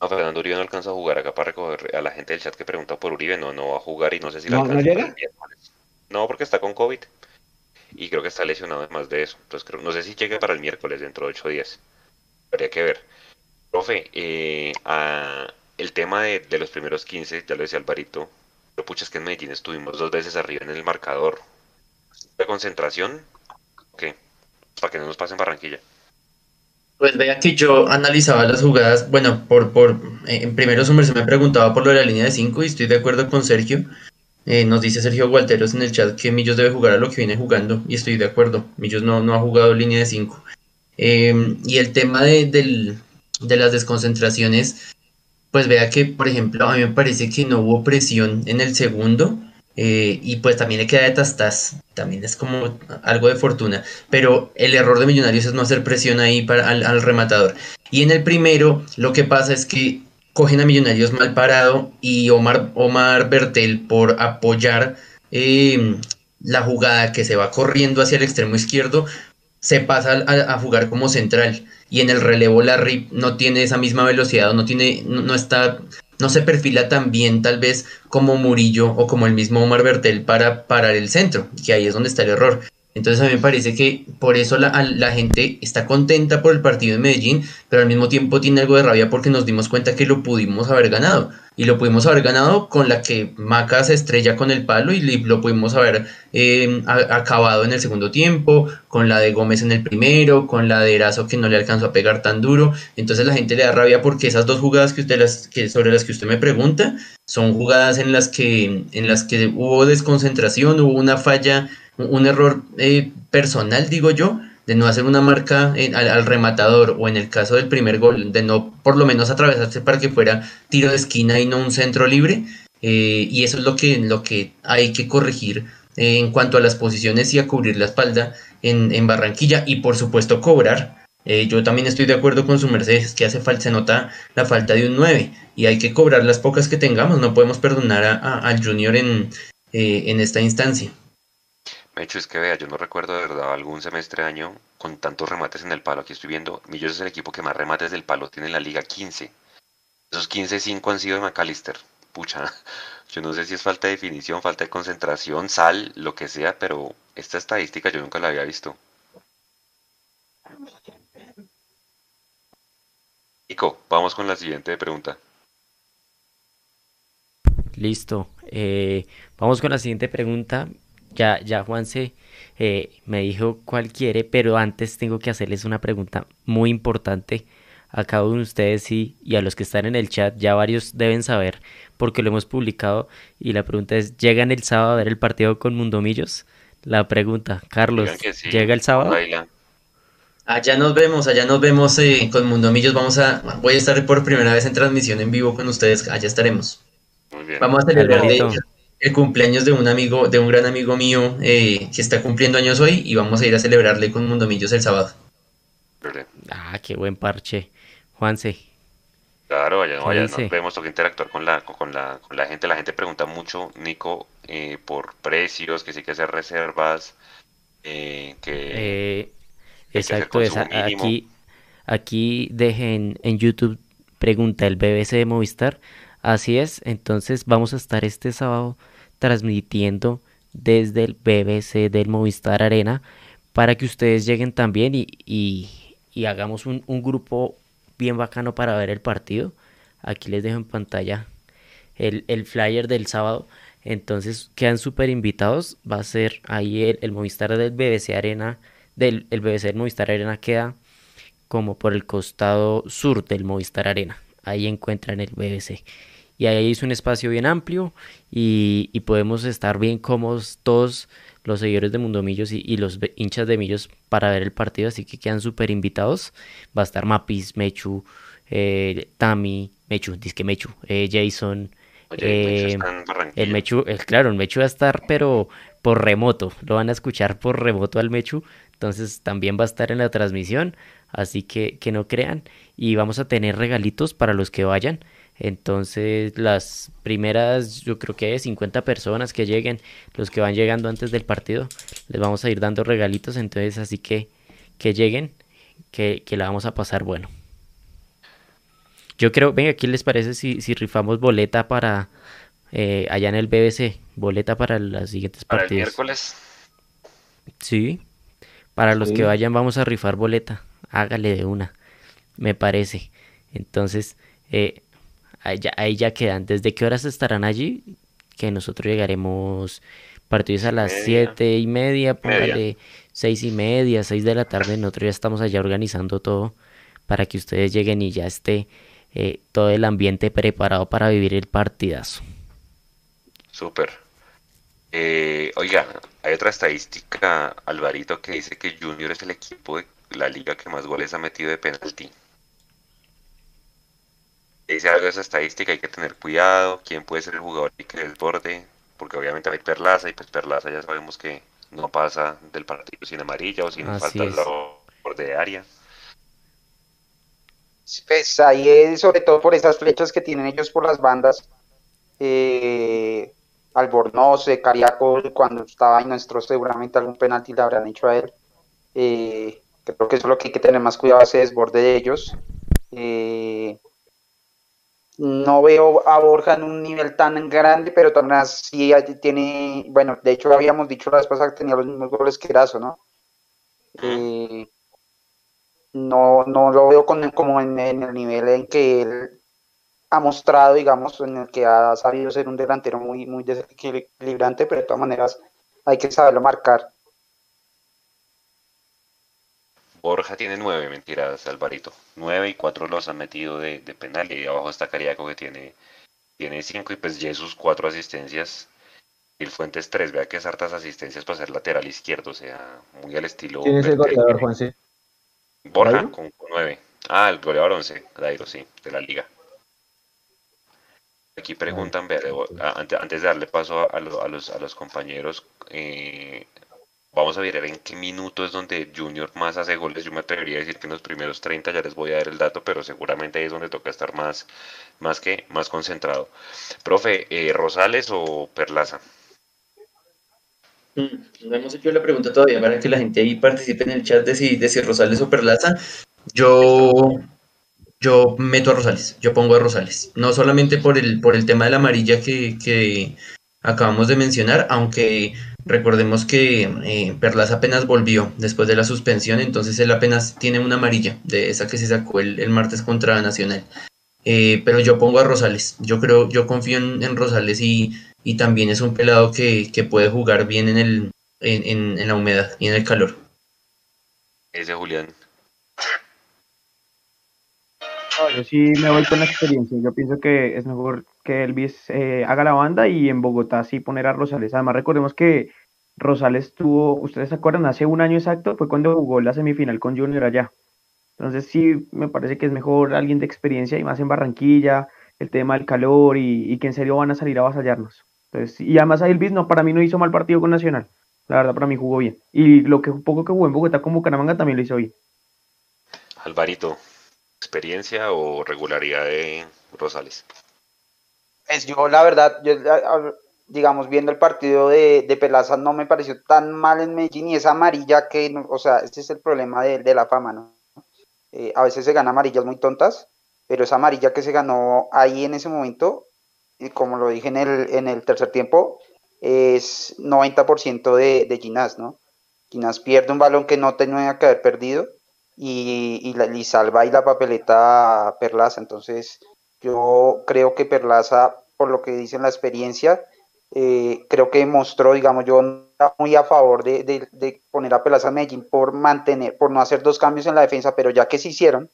No, Fernando Uribe no alcanza a jugar acá para recoger a la gente del chat que pregunta por Uribe. No, no va a jugar y no sé si la ¿No- no alcanza para llega? el miércoles. No, porque está con COVID. Y creo que está lesionado además de eso. Entonces creo, no sé si llegue para el miércoles dentro de ocho días. Habría que ver. Profe, eh, a- el tema de, de los primeros 15, ya lo decía Alvarito. Pero pucha, es que en Medellín estuvimos dos veces arriba en el marcador. ¿De concentración? Para que no nos pasen Barranquilla. Pues vea que yo analizaba las jugadas, bueno, por, por eh, en primero Summer se me preguntaba por lo de la línea de 5 y estoy de acuerdo con Sergio. Eh, nos dice Sergio Gualteros en el chat que Millos debe jugar a lo que viene jugando y estoy de acuerdo. Millos no, no ha jugado línea de 5. y el tema de, del- de las desconcentraciones, pues vea que, por ejemplo, a mí me parece que no hubo presión en el segundo eh, y pues también le queda de tastas, también es como algo de fortuna pero el error de Millonarios es no hacer presión ahí para, al, rematador. Y en el primero, lo que pasa es que cogen a Millonarios mal parado y Omar, Omar Bertel por apoyar eh, la jugada que se va corriendo hacia el extremo izquierdo, se pasa a, a jugar como central. Y en el relevo Larry no tiene esa misma velocidad, no tiene, no está, no se perfila tan bien tal vez como Murillo o como el mismo Omar Bertel para parar el centro, que ahí es donde está el error. Entonces a mí me parece que por eso la, la gente está contenta por el partido de Medellín, pero al mismo tiempo tiene algo de rabia porque nos dimos cuenta que lo pudimos haber ganado. Y lo pudimos haber ganado con la que Maca se estrella con el palo y lo pudimos haber eh, acabado en el segundo tiempo, con la de Gómez en el primero, con la de Erazo que no le alcanzó a pegar tan duro. Entonces la gente le da rabia porque esas dos jugadas que usted las, que, sobre las que usted me pregunta son jugadas en las que, en las que hubo desconcentración, hubo una falla, un error eh, personal, digo yo, de no hacer una marca al, al rematador o en el caso del primer gol, de no por lo menos atravesarse para que fuera tiro de esquina y no un centro libre. eh, y eso es lo que, lo que hay que corregir eh, en cuanto a las posiciones y a cubrir la espalda en, en Barranquilla y por supuesto cobrar. Eh, yo también estoy de acuerdo con su Mercedes, que hace falta, se nota la falta de un 9 y hay que cobrar las pocas que tengamos, no podemos perdonar a, al Junior en, en esta instancia. Hecho, es que vea, yo no recuerdo de verdad algún semestre año con tantos remates en el palo. Aquí estoy viendo, Millos es el equipo que más remates del palo tiene en la liga, 15. Esos 15, 5 han sido de McAllister. Pucha, yo no sé si es falta de definición, falta de concentración, sal, lo que sea, pero esta estadística yo nunca la había visto. Nico, vamos con la siguiente pregunta. Listo. Eh, vamos con la siguiente pregunta. Ya, ya Juanse eh, me dijo cuál quiere, pero antes tengo que hacerles una pregunta muy importante a cada uno de ustedes y, y a los que están en el chat. Ya varios deben saber porque lo hemos publicado. Y la pregunta es, ¿llegan el sábado a ver el partido con Mundomillos? La pregunta, Carlos, sí, ¿llega el sábado? Baila. Allá nos vemos, allá nos vemos eh, con Mundomillos. Vamos a, voy a estar por primera vez en transmisión en vivo con ustedes. Allá estaremos. Muy bien. Vamos a celebrar de el cumpleaños de un amigo, de un gran amigo mío eh, que está cumpliendo años hoy y vamos a ir a celebrarle con Mundomillos el sábado. Ah, qué buen parche. Juanse, Claro, allá, ¿Qué allá dice? nos vemos, toca interactuar con la, con la, con la gente. La gente pregunta mucho, Nico, eh, por precios, que sí que hacer reservas, eh, que Eh, que exacto, esa- mínimo. aquí, aquí dejen en YouTube pregunta el BBC de Movistar. Así es, entonces vamos a estar este sábado transmitiendo desde el BBC del Movistar Arena para que ustedes lleguen también y, y- hagamos un, un grupo bien bacano para ver el partido. Aquí les dejo en pantalla el, el flyer del sábado. Entonces quedan súper invitados. Va a ser ahí el, el Movistar del BBC Arena. Del, el BBC del Movistar Arena queda como por el costado sur del Movistar Arena. Ahí encuentran el BBC. Y ahí es un espacio bien amplio y, y podemos estar bien cómodos todos los seguidores de Mundomillos y, y los hinchas de Millos para ver el partido. Así que quedan súper invitados. Va a estar Mapis, Mechu, eh, Tami, Mechu, disque Mechu, eh, Jason. Oye, eh, el Mechu, el, claro, el Mechu va a estar, pero por remoto. Lo van a escuchar por remoto al Mechu. Entonces también va a estar en la transmisión. Así que que no crean. Y vamos a tener regalitos para los que vayan. Entonces las primeras, yo creo que 50 personas que lleguen, los que van llegando antes del partido, les vamos a ir dando regalitos. Entonces así que que lleguen, que, que la vamos a pasar bueno. Yo creo, venga, ¿qué les parece si, si rifamos boleta para eh, allá en el BBC? Boleta para los siguientes Para el partidos. miércoles, Sí, para los que vayan vamos a rifar boleta. Hágale de una, me parece. Entonces, eh, ahí ya, ahí ya quedan. ¿Desde qué horas estarán allí? Que nosotros llegaremos partidos a las media. siete y media, seis y media, seis de la tarde. Nosotros ya estamos allá organizando todo para que ustedes lleguen y ya esté eh, todo el ambiente preparado para vivir el partidazo. súper. Eh, oiga, hay otra estadística, Alvarito, que dice que Junior es el equipo de la liga que más goles ha metido de penalti. Dice algo de esa estadística, hay que tener cuidado, quién puede ser el jugador y que desborde, porque obviamente hay Perlaza y pues Perlaza ya sabemos que no pasa del partido sin amarilla o sin Así falta es. la borde de área. Pues ahí es sobre todo por esas flechas que tienen ellos por las bandas. Eh, Albornoz, eh, Cariaco, cuando estaba ahí nuestro, seguramente algún penalti le habrán hecho a él. Eh, creo que eso es lo que hay que tener más cuidado, ese desborde de ellos. Eh, no veo a Borja en un nivel tan grande, pero también sí tiene, bueno, de hecho habíamos dicho la vez pasada que tenía los mismos goles que Erazo, ¿no? Eh, no, no lo veo con, como en, en el nivel en que él ha mostrado, digamos, en el que ha sabido ser un delantero muy, muy desequilibrante, pero de todas maneras hay que saberlo marcar. Borja tiene nueve, mentiras, Alvarito. Nueve y cuatro los han metido de, de penal. Y abajo está Cariaco que tiene, tiene cinco y pues Jesús cuatro asistencias. Y el Fuentes tres, vea que es hartas asistencias para ser lateral izquierdo, o sea, muy al estilo. ¿Quién es el goleador, Juanse? Borja ¿Dairo? con, nueve. Ah, el goleador once, Dairo, sí, de la liga. Aquí preguntan, antes, de darle paso a, los, a los, compañeros, eh, vamos a ver en qué minuto es donde Junior más hace goles. Yo me atrevería a decir que en los primeros 30 ya les voy a dar el dato, pero seguramente ahí es donde toca estar más, más que más concentrado. Profe, eh, ¿Rosales o Perlaza? Mm, no hemos hecho la pregunta todavía para que la gente ahí participe en el chat de si, de si Rosales o Perlaza. Yo yo meto a Rosales, yo pongo a Rosales. No solamente por el, por el tema de la amarilla que, acabamos de mencionar, aunque recordemos que eh, Perlas apenas volvió después de la suspensión, entonces él apenas tiene una amarilla de esa que se sacó el, martes contra Nacional. Eh, pero yo pongo a Rosales, yo creo, yo confío en, Rosales y, y, también es un pelado que, puede jugar bien en, el, en, en la humedad y en el calor. Ese Julián yo sí me voy con la experiencia. Yo pienso que es mejor que Elvis eh, haga la banda y en Bogotá sí poner a Rosales. Además, recordemos que Rosales tuvo, ustedes se acuerdan, hace un año exacto fue cuando jugó la semifinal con Junior allá. Entonces sí me parece que es mejor alguien de experiencia y más en Barranquilla, el tema del calor y, que en serio van a salir a avasallarnos. Entonces, y además a Elvis no, para mí no hizo mal partido con Nacional. La verdad, para mí jugó bien. Y lo que poco que jugó en Bogotá con Bucaramanga también lo hizo bien. Alvarito, experiencia o regularidad de Rosales? Pues yo, la verdad, yo, digamos, viendo el partido de, de Pelaza, no me pareció tan mal en Medellín y esa amarilla que, o sea, este es el problema de, la fama, ¿no? Eh, a veces se gana amarillas muy tontas, pero esa amarilla que se ganó ahí en ese momento, y como lo dije en el, en el tercer tiempo, es 90% de, de Ginás, ¿no? Ginás pierde un balón que no tenía que haber perdido y, y, la, y salva y la papeleta Perlaza. Entonces, yo creo que Perlaza, por lo que dice la experiencia, eh, creo que mostró, digamos, yo muy a favor de, de, poner a Perlaza Medellín por mantener, por no hacer dos cambios en la defensa, pero ya que se hicieron,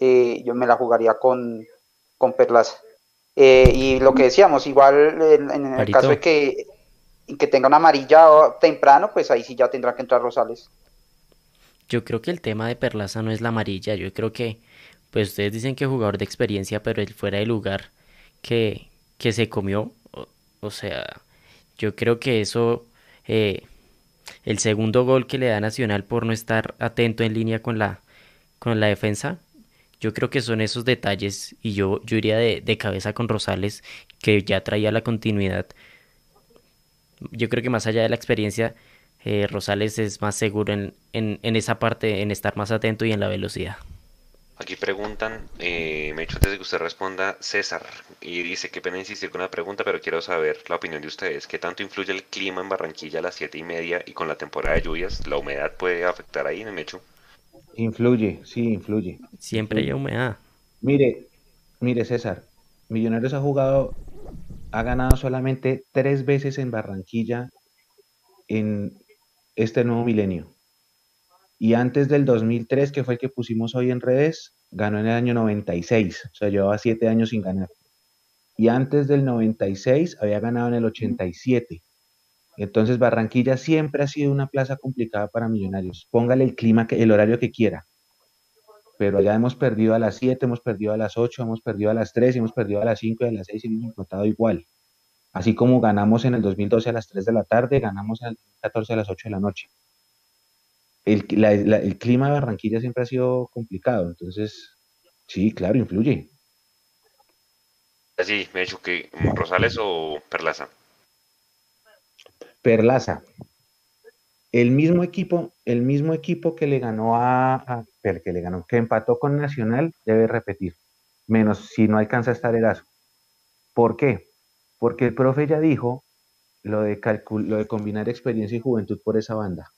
eh, yo me la jugaría con, con Perlaza. Eh, y lo que decíamos, igual en, el caso de que, que tenga una amarilla temprano, pues ahí sí ya tendrá que entrar Rosales. Yo creo que el tema de Perlaza no es la amarilla, yo creo que, pues ustedes dicen que jugador de experiencia, pero él fuera de lugar que, que se comió, o, sea, yo creo que eso, eh, el segundo gol que le da Nacional por no estar atento en línea con la, con la defensa, yo creo que son esos detalles y yo, yo iría de, de cabeza con Rosales, que ya traía la continuidad. Yo creo que más allá de la experiencia, eh, Rosales es más seguro en, en, esa parte, en estar más atento y en la velocidad. Aquí preguntan, eh, me he hecho antes de que usted responda, César, y dice que pena insistir con la pregunta, pero quiero saber la opinión de ustedes. ¿Qué tanto influye el clima en Barranquilla a las siete y media y con la temporada de lluvias? ¿La humedad puede afectar ahí, Mecho? Influye, sí, influye. Siempre hay humedad. Mire, mire César, Millonarios ha jugado, ha ganado solamente tres veces en Barranquilla en este nuevo milenio. Y antes del 2003, que fue el que pusimos hoy en redes, ganó en el año 96, o sea, llevaba siete años sin ganar. Y antes del 96 había ganado en el 87. Entonces Barranquilla siempre ha sido una plaza complicada para millonarios. Póngale el clima, el horario que quiera. Pero ya hemos perdido a las 7, hemos perdido a las 8, hemos perdido a las 3, hemos perdido a las 5 y a las 6 y hemos empatado igual. Así como ganamos en el 2012 a las 3 de la tarde, ganamos en el 2014 a las 8 de la noche. El, clima de Barranquilla siempre ha sido complicado, entonces, sí, claro, influye. Sí, me he dicho que Rosales o Perlaza. Perlaza. El mismo equipo, el mismo equipo que le ganó a, que le ganó, que empató con Nacional, debe repetir. Menos si no alcanza a estar Erazo. ¿Por qué? porque el profe ya dijo lo de, lo de combinar experiencia y juventud por esa banda.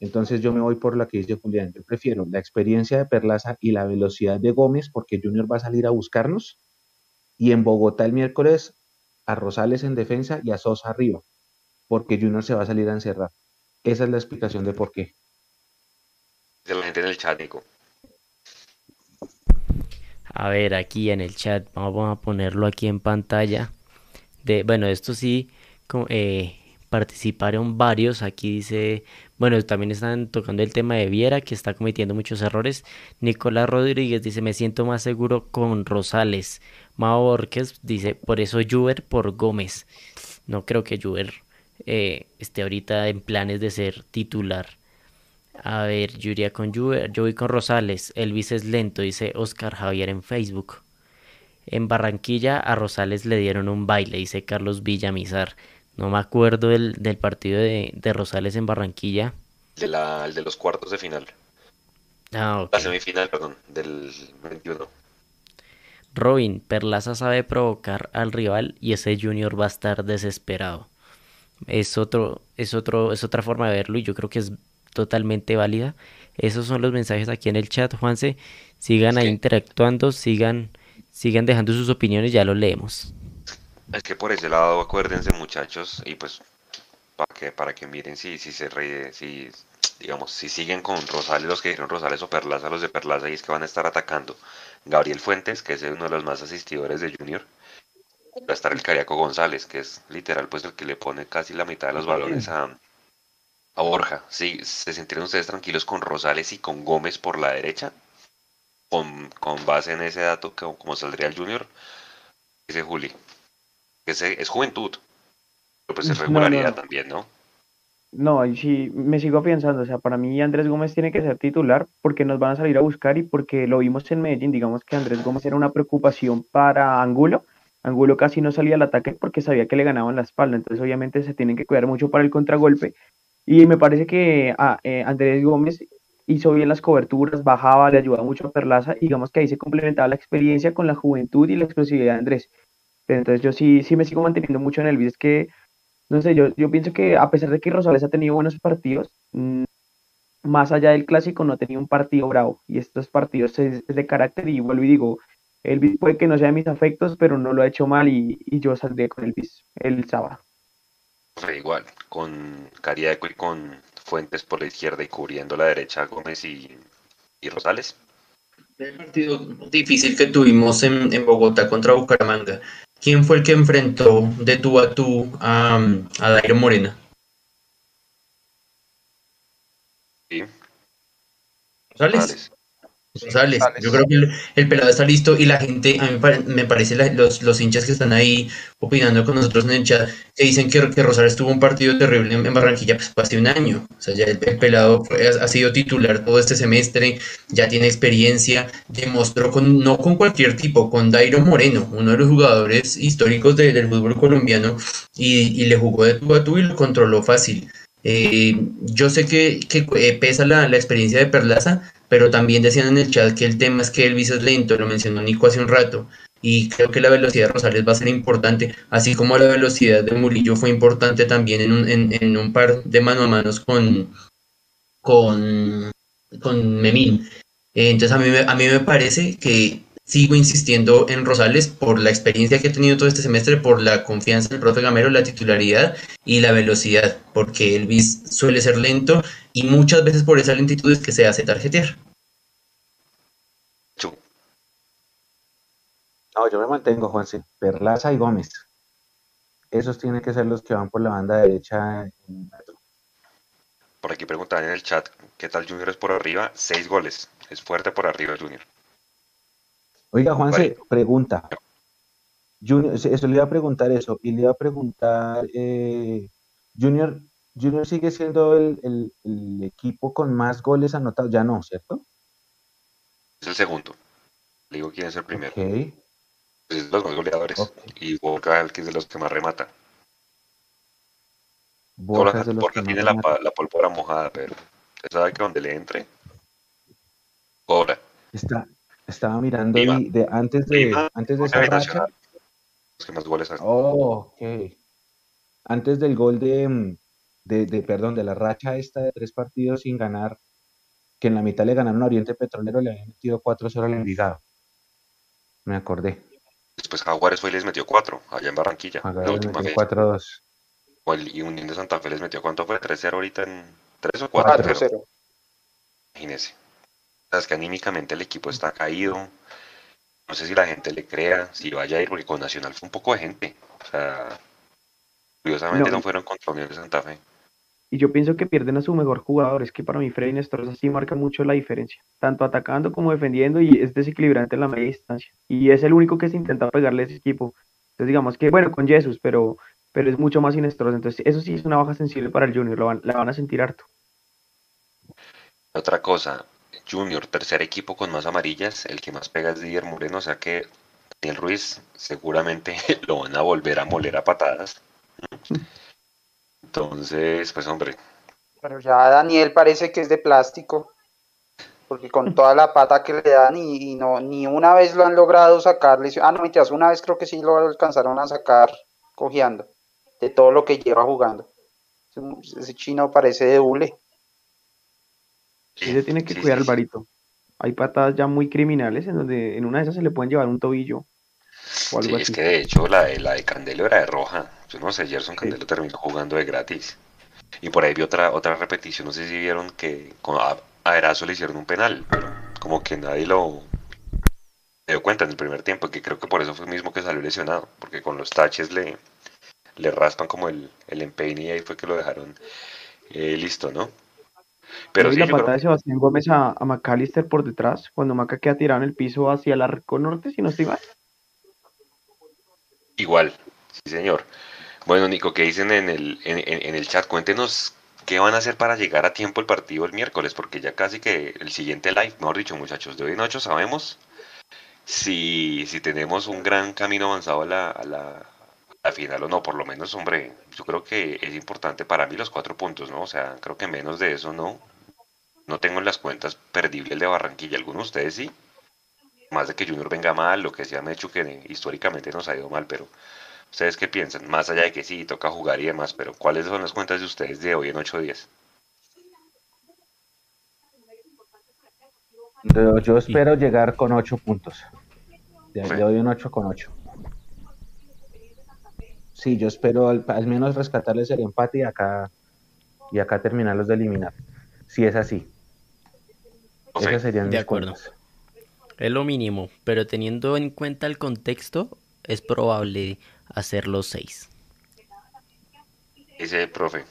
Entonces yo me voy por la que dice Julián. Yo prefiero la experiencia de Perlaza y la velocidad de Gómez porque Junior va a salir a buscarnos. Y en Bogotá el miércoles a Rosales en defensa y a Sosa arriba porque Junior se va a salir a encerrar. Esa es la explicación de por qué. De la gente en el chat, Nico. A ver, aquí en el chat, vamos a ponerlo aquí en pantalla de, bueno, esto sí, eh, participaron varios. Aquí dice, bueno, también están tocando el tema de Viera, que está cometiendo muchos errores. Nicolás Rodríguez dice, me siento más seguro con Rosales. Mao Borges dice, por eso Juber por Gómez. No creo que Juber eh, esté ahorita en planes de ser titular. A ver, yo con Juber, yo voy con Rosales. Elvis es lento, dice Oscar Javier en Facebook. En Barranquilla a Rosales le dieron un baile, dice Carlos Villamizar. No me acuerdo del, del partido de, de Rosales en Barranquilla. De la, el de los cuartos de final. Ah, ok. La semifinal, perdón, del 21. Robin, Perlaza sabe provocar al rival y ese Junior va a estar desesperado. Es otro, es otro, es otra forma de verlo y yo creo que es totalmente válida. Esos son los mensajes aquí en el chat, Juanse. Sigan ahí interactuando, sigan, sigan dejando sus opiniones, ya lo leemos. Es que por ese lado, acuérdense muchachos, y pues para que, para que miren si, si se re, si, digamos, si siguen con Rosales, los que dijeron Rosales o Perlaza, los de Perlaza, y es que van a estar atacando Gabriel Fuentes, que es uno de los más asistidores de Junior, va a estar el Cariaco González, que es literal pues el que le pone casi la mitad de los balones a, a Borja. Sí, ¿se sintieron ustedes tranquilos con Rosales y con Gómez por la derecha? Con, con base en ese dato, que, como saldría el Junior, dice Juli. Que es, es juventud, pero pues es No, no, regularidad no. también, ¿no? No, y sí, me sigo pensando, o sea, para mí Andrés Gómez tiene que ser titular porque nos van a salir a buscar y porque lo vimos en Medellín, digamos que Andrés Gómez era una preocupación para Angulo, Angulo casi no salía al ataque porque sabía que le ganaban la espalda, entonces obviamente se tienen que cuidar mucho para el contragolpe y me parece que ah, eh, Andrés Gómez hizo bien las coberturas, bajaba, le ayudaba mucho a Perlaza, y digamos que ahí se complementaba la experiencia con la juventud y la explosividad de Andrés. Pero entonces yo sí, sí me sigo manteniendo mucho en el es que no sé, yo, yo pienso que a pesar de que Rosales ha tenido buenos partidos, mm, más allá del clásico no ha tenido un partido bravo. Y estos partidos es, es de carácter y vuelvo y digo, Elvis puede que no sea de mis afectos, pero no lo ha hecho mal y, y yo saldré con Elvis el sábado. O sea, igual, con Cariaco y con Fuentes por la izquierda y cubriendo la derecha Gómez y, y Rosales. El partido difícil que tuvimos en, en Bogotá contra Bucaramanga. ¿Quién fue el que enfrentó de tú a tú a, a Dairo Morena? Sí. González. González. Yo creo que el, el pelado está listo y la gente, a mí me, pare- me parece la- los, los hinchas que están ahí opinando con nosotros en el chat, que dicen que, que Rosales tuvo un partido terrible en, en Barranquilla pues, hace un año. O sea, ya el, el pelado fue- ha, ha sido titular todo este semestre, ya tiene experiencia, demostró con, no con cualquier tipo, con Dairo Moreno, uno de los jugadores históricos de- del fútbol colombiano, y, y le jugó de tú a tú y lo controló fácil. Eh, yo sé que, que eh, pesa la, la experiencia de Perlaza, pero también decían en el chat que el tema es que Elvis es lento, lo mencionó Nico hace un rato, y creo que la velocidad de Rosales va a ser importante, así como la velocidad de Murillo fue importante también en un, en, un par de mano a manos con, con, con Memín. Entonces a mí, a mí me parece que sigo insistiendo en Rosales por la experiencia que he tenido todo este semestre, por la confianza del profe Gamero, la titularidad y la velocidad, porque Elvis suele ser lento y muchas veces por esa lentitud es que se hace tarjetear. No, yo me mantengo, Juanse. Perlaza y Gómez. Esos tienen que ser los que van por la banda derecha. en metro. Por aquí preguntaban en el chat qué tal Junior es por arriba. Seis goles. Es fuerte por arriba Junior. Oiga, Juanse, Vale. pregunta. Junior, eso le iba a preguntar eso. Y le iba a preguntar, eh, Junior, Junior sigue siendo el, el- el equipo con más goles anotados. Ya no, ¿cierto? Es el segundo. Le digo quién es el primero. Ok. Pues es de los más goleadores. Y Borja, el que es de los que más remata. Que tiene la, la pólvora mojada, pero usted sabe que donde le entre, cobra. Está, estaba mirando y de, antes de, Viva. antes de esa racha. Los que más goles hacen. Oh, ok. Antes del gol de, mm, de, de, perdón, de la racha esta de tres partidos sin ganar, que en la mitad le ganaron a Oriente Petrolero, le habían metido 4-0 al Envigado. Me acordé. Después Jaguares fue y les metió cuatro allá en Barranquilla. Última metió fecha. 4-2. O el- Y Unión de Santa Fe les metió cuánto fue, 3-0 ahorita en 3 o 4-0. 4-0. Imagínese. Es que anímicamente el equipo está caído. No sé si la gente le crea, si vaya a ir, porque con Nacional fue un poco de gente. O sea, curiosamente No. no, fueron contra Unión de Santa Fe. y yo pienso que pierden a su mejor jugador. Es que para mí Freddy Nestroza sí marca mucho la diferencia, tanto atacando como defendiendo y es desequilibrante en la media distancia. Y es el único que se intenta pegarle a ese equipo. Entonces digamos que, bueno, con Jesús, pero, pero es mucho más Inestrosa. Entonces eso sí es una baja sensible para el Junior, lo van, la van a sentir harto. Otra cosa, Junior, tercer equipo con más amarillas, el que más pega es Didier Moreno, o sea que Daniel Ruiz seguramente lo van a volver a moler a patadas. Entonces, pues hombre. Pero ya Daniel parece que es de plástico. Porque con toda la pata que le dan y, no, ni una vez lo han logrado sacarle. Ah, no, mentiras, una vez creo que sí lo alcanzaron a sacar cojeando. De todo lo que lleva jugando. Ese, chino parece de hule. Sí, se tiene que cuidar el varito. Hay patadas ya muy criminales en donde en una de esas se le pueden llevar un tobillo. O algo sí, es que de hecho la de, la de Candelo era de roja. Yo no sé, Gerson Candelo terminó jugando de gratis. Y por ahí vi otra, otra repetición, no sé si vieron que a, a Erazo le hicieron un penal, pero como que nadie lo se dio cuenta en el primer tiempo, que creo que por eso fue mismo que salió lesionado, porque con los taches le, le raspan como el, el empeine y ahí fue que lo dejaron eh, listo, ¿no? Pero sí, la patada de Sebastián Gómez a, a McAllister por detrás, cuando Maca queda tirado en el piso hacia el arco norte, si no estoy mal. Igual, Sí, señor. Bueno, Nico, ¿qué dicen en el, en, en, el chat? Cuéntenos qué van a hacer para llegar a tiempo el partido el miércoles, porque ya casi que el siguiente live, mejor dicho, muchachos, de hoy en ocho sabemos si, si tenemos un gran camino avanzado a la, a la, a final o no, por lo menos, hombre, yo creo que es importante para mí los cuatro puntos, ¿no? O sea, creo que menos de eso no. No tengo en las cuentas perdible el de Barranquilla, ¿alguno de ustedes sí? Más de que Junior venga mal, lo que se ha hecho que históricamente nos ha ido mal, pero ¿Ustedes qué piensan? Más allá de que sí, toca jugar y demás, pero ¿cuáles son las cuentas de ustedes de hoy en ocho días? Yo, espero llegar con ocho puntos. De, hoy en ocho con ocho. Sí, yo espero al, menos rescatarles el empate y acá, y acá terminarlos de eliminar. Si es así. Esas serían de acuerdo. Es lo mínimo, pero teniendo en cuenta el contexto, es probable hacer los seis. Dice el profe.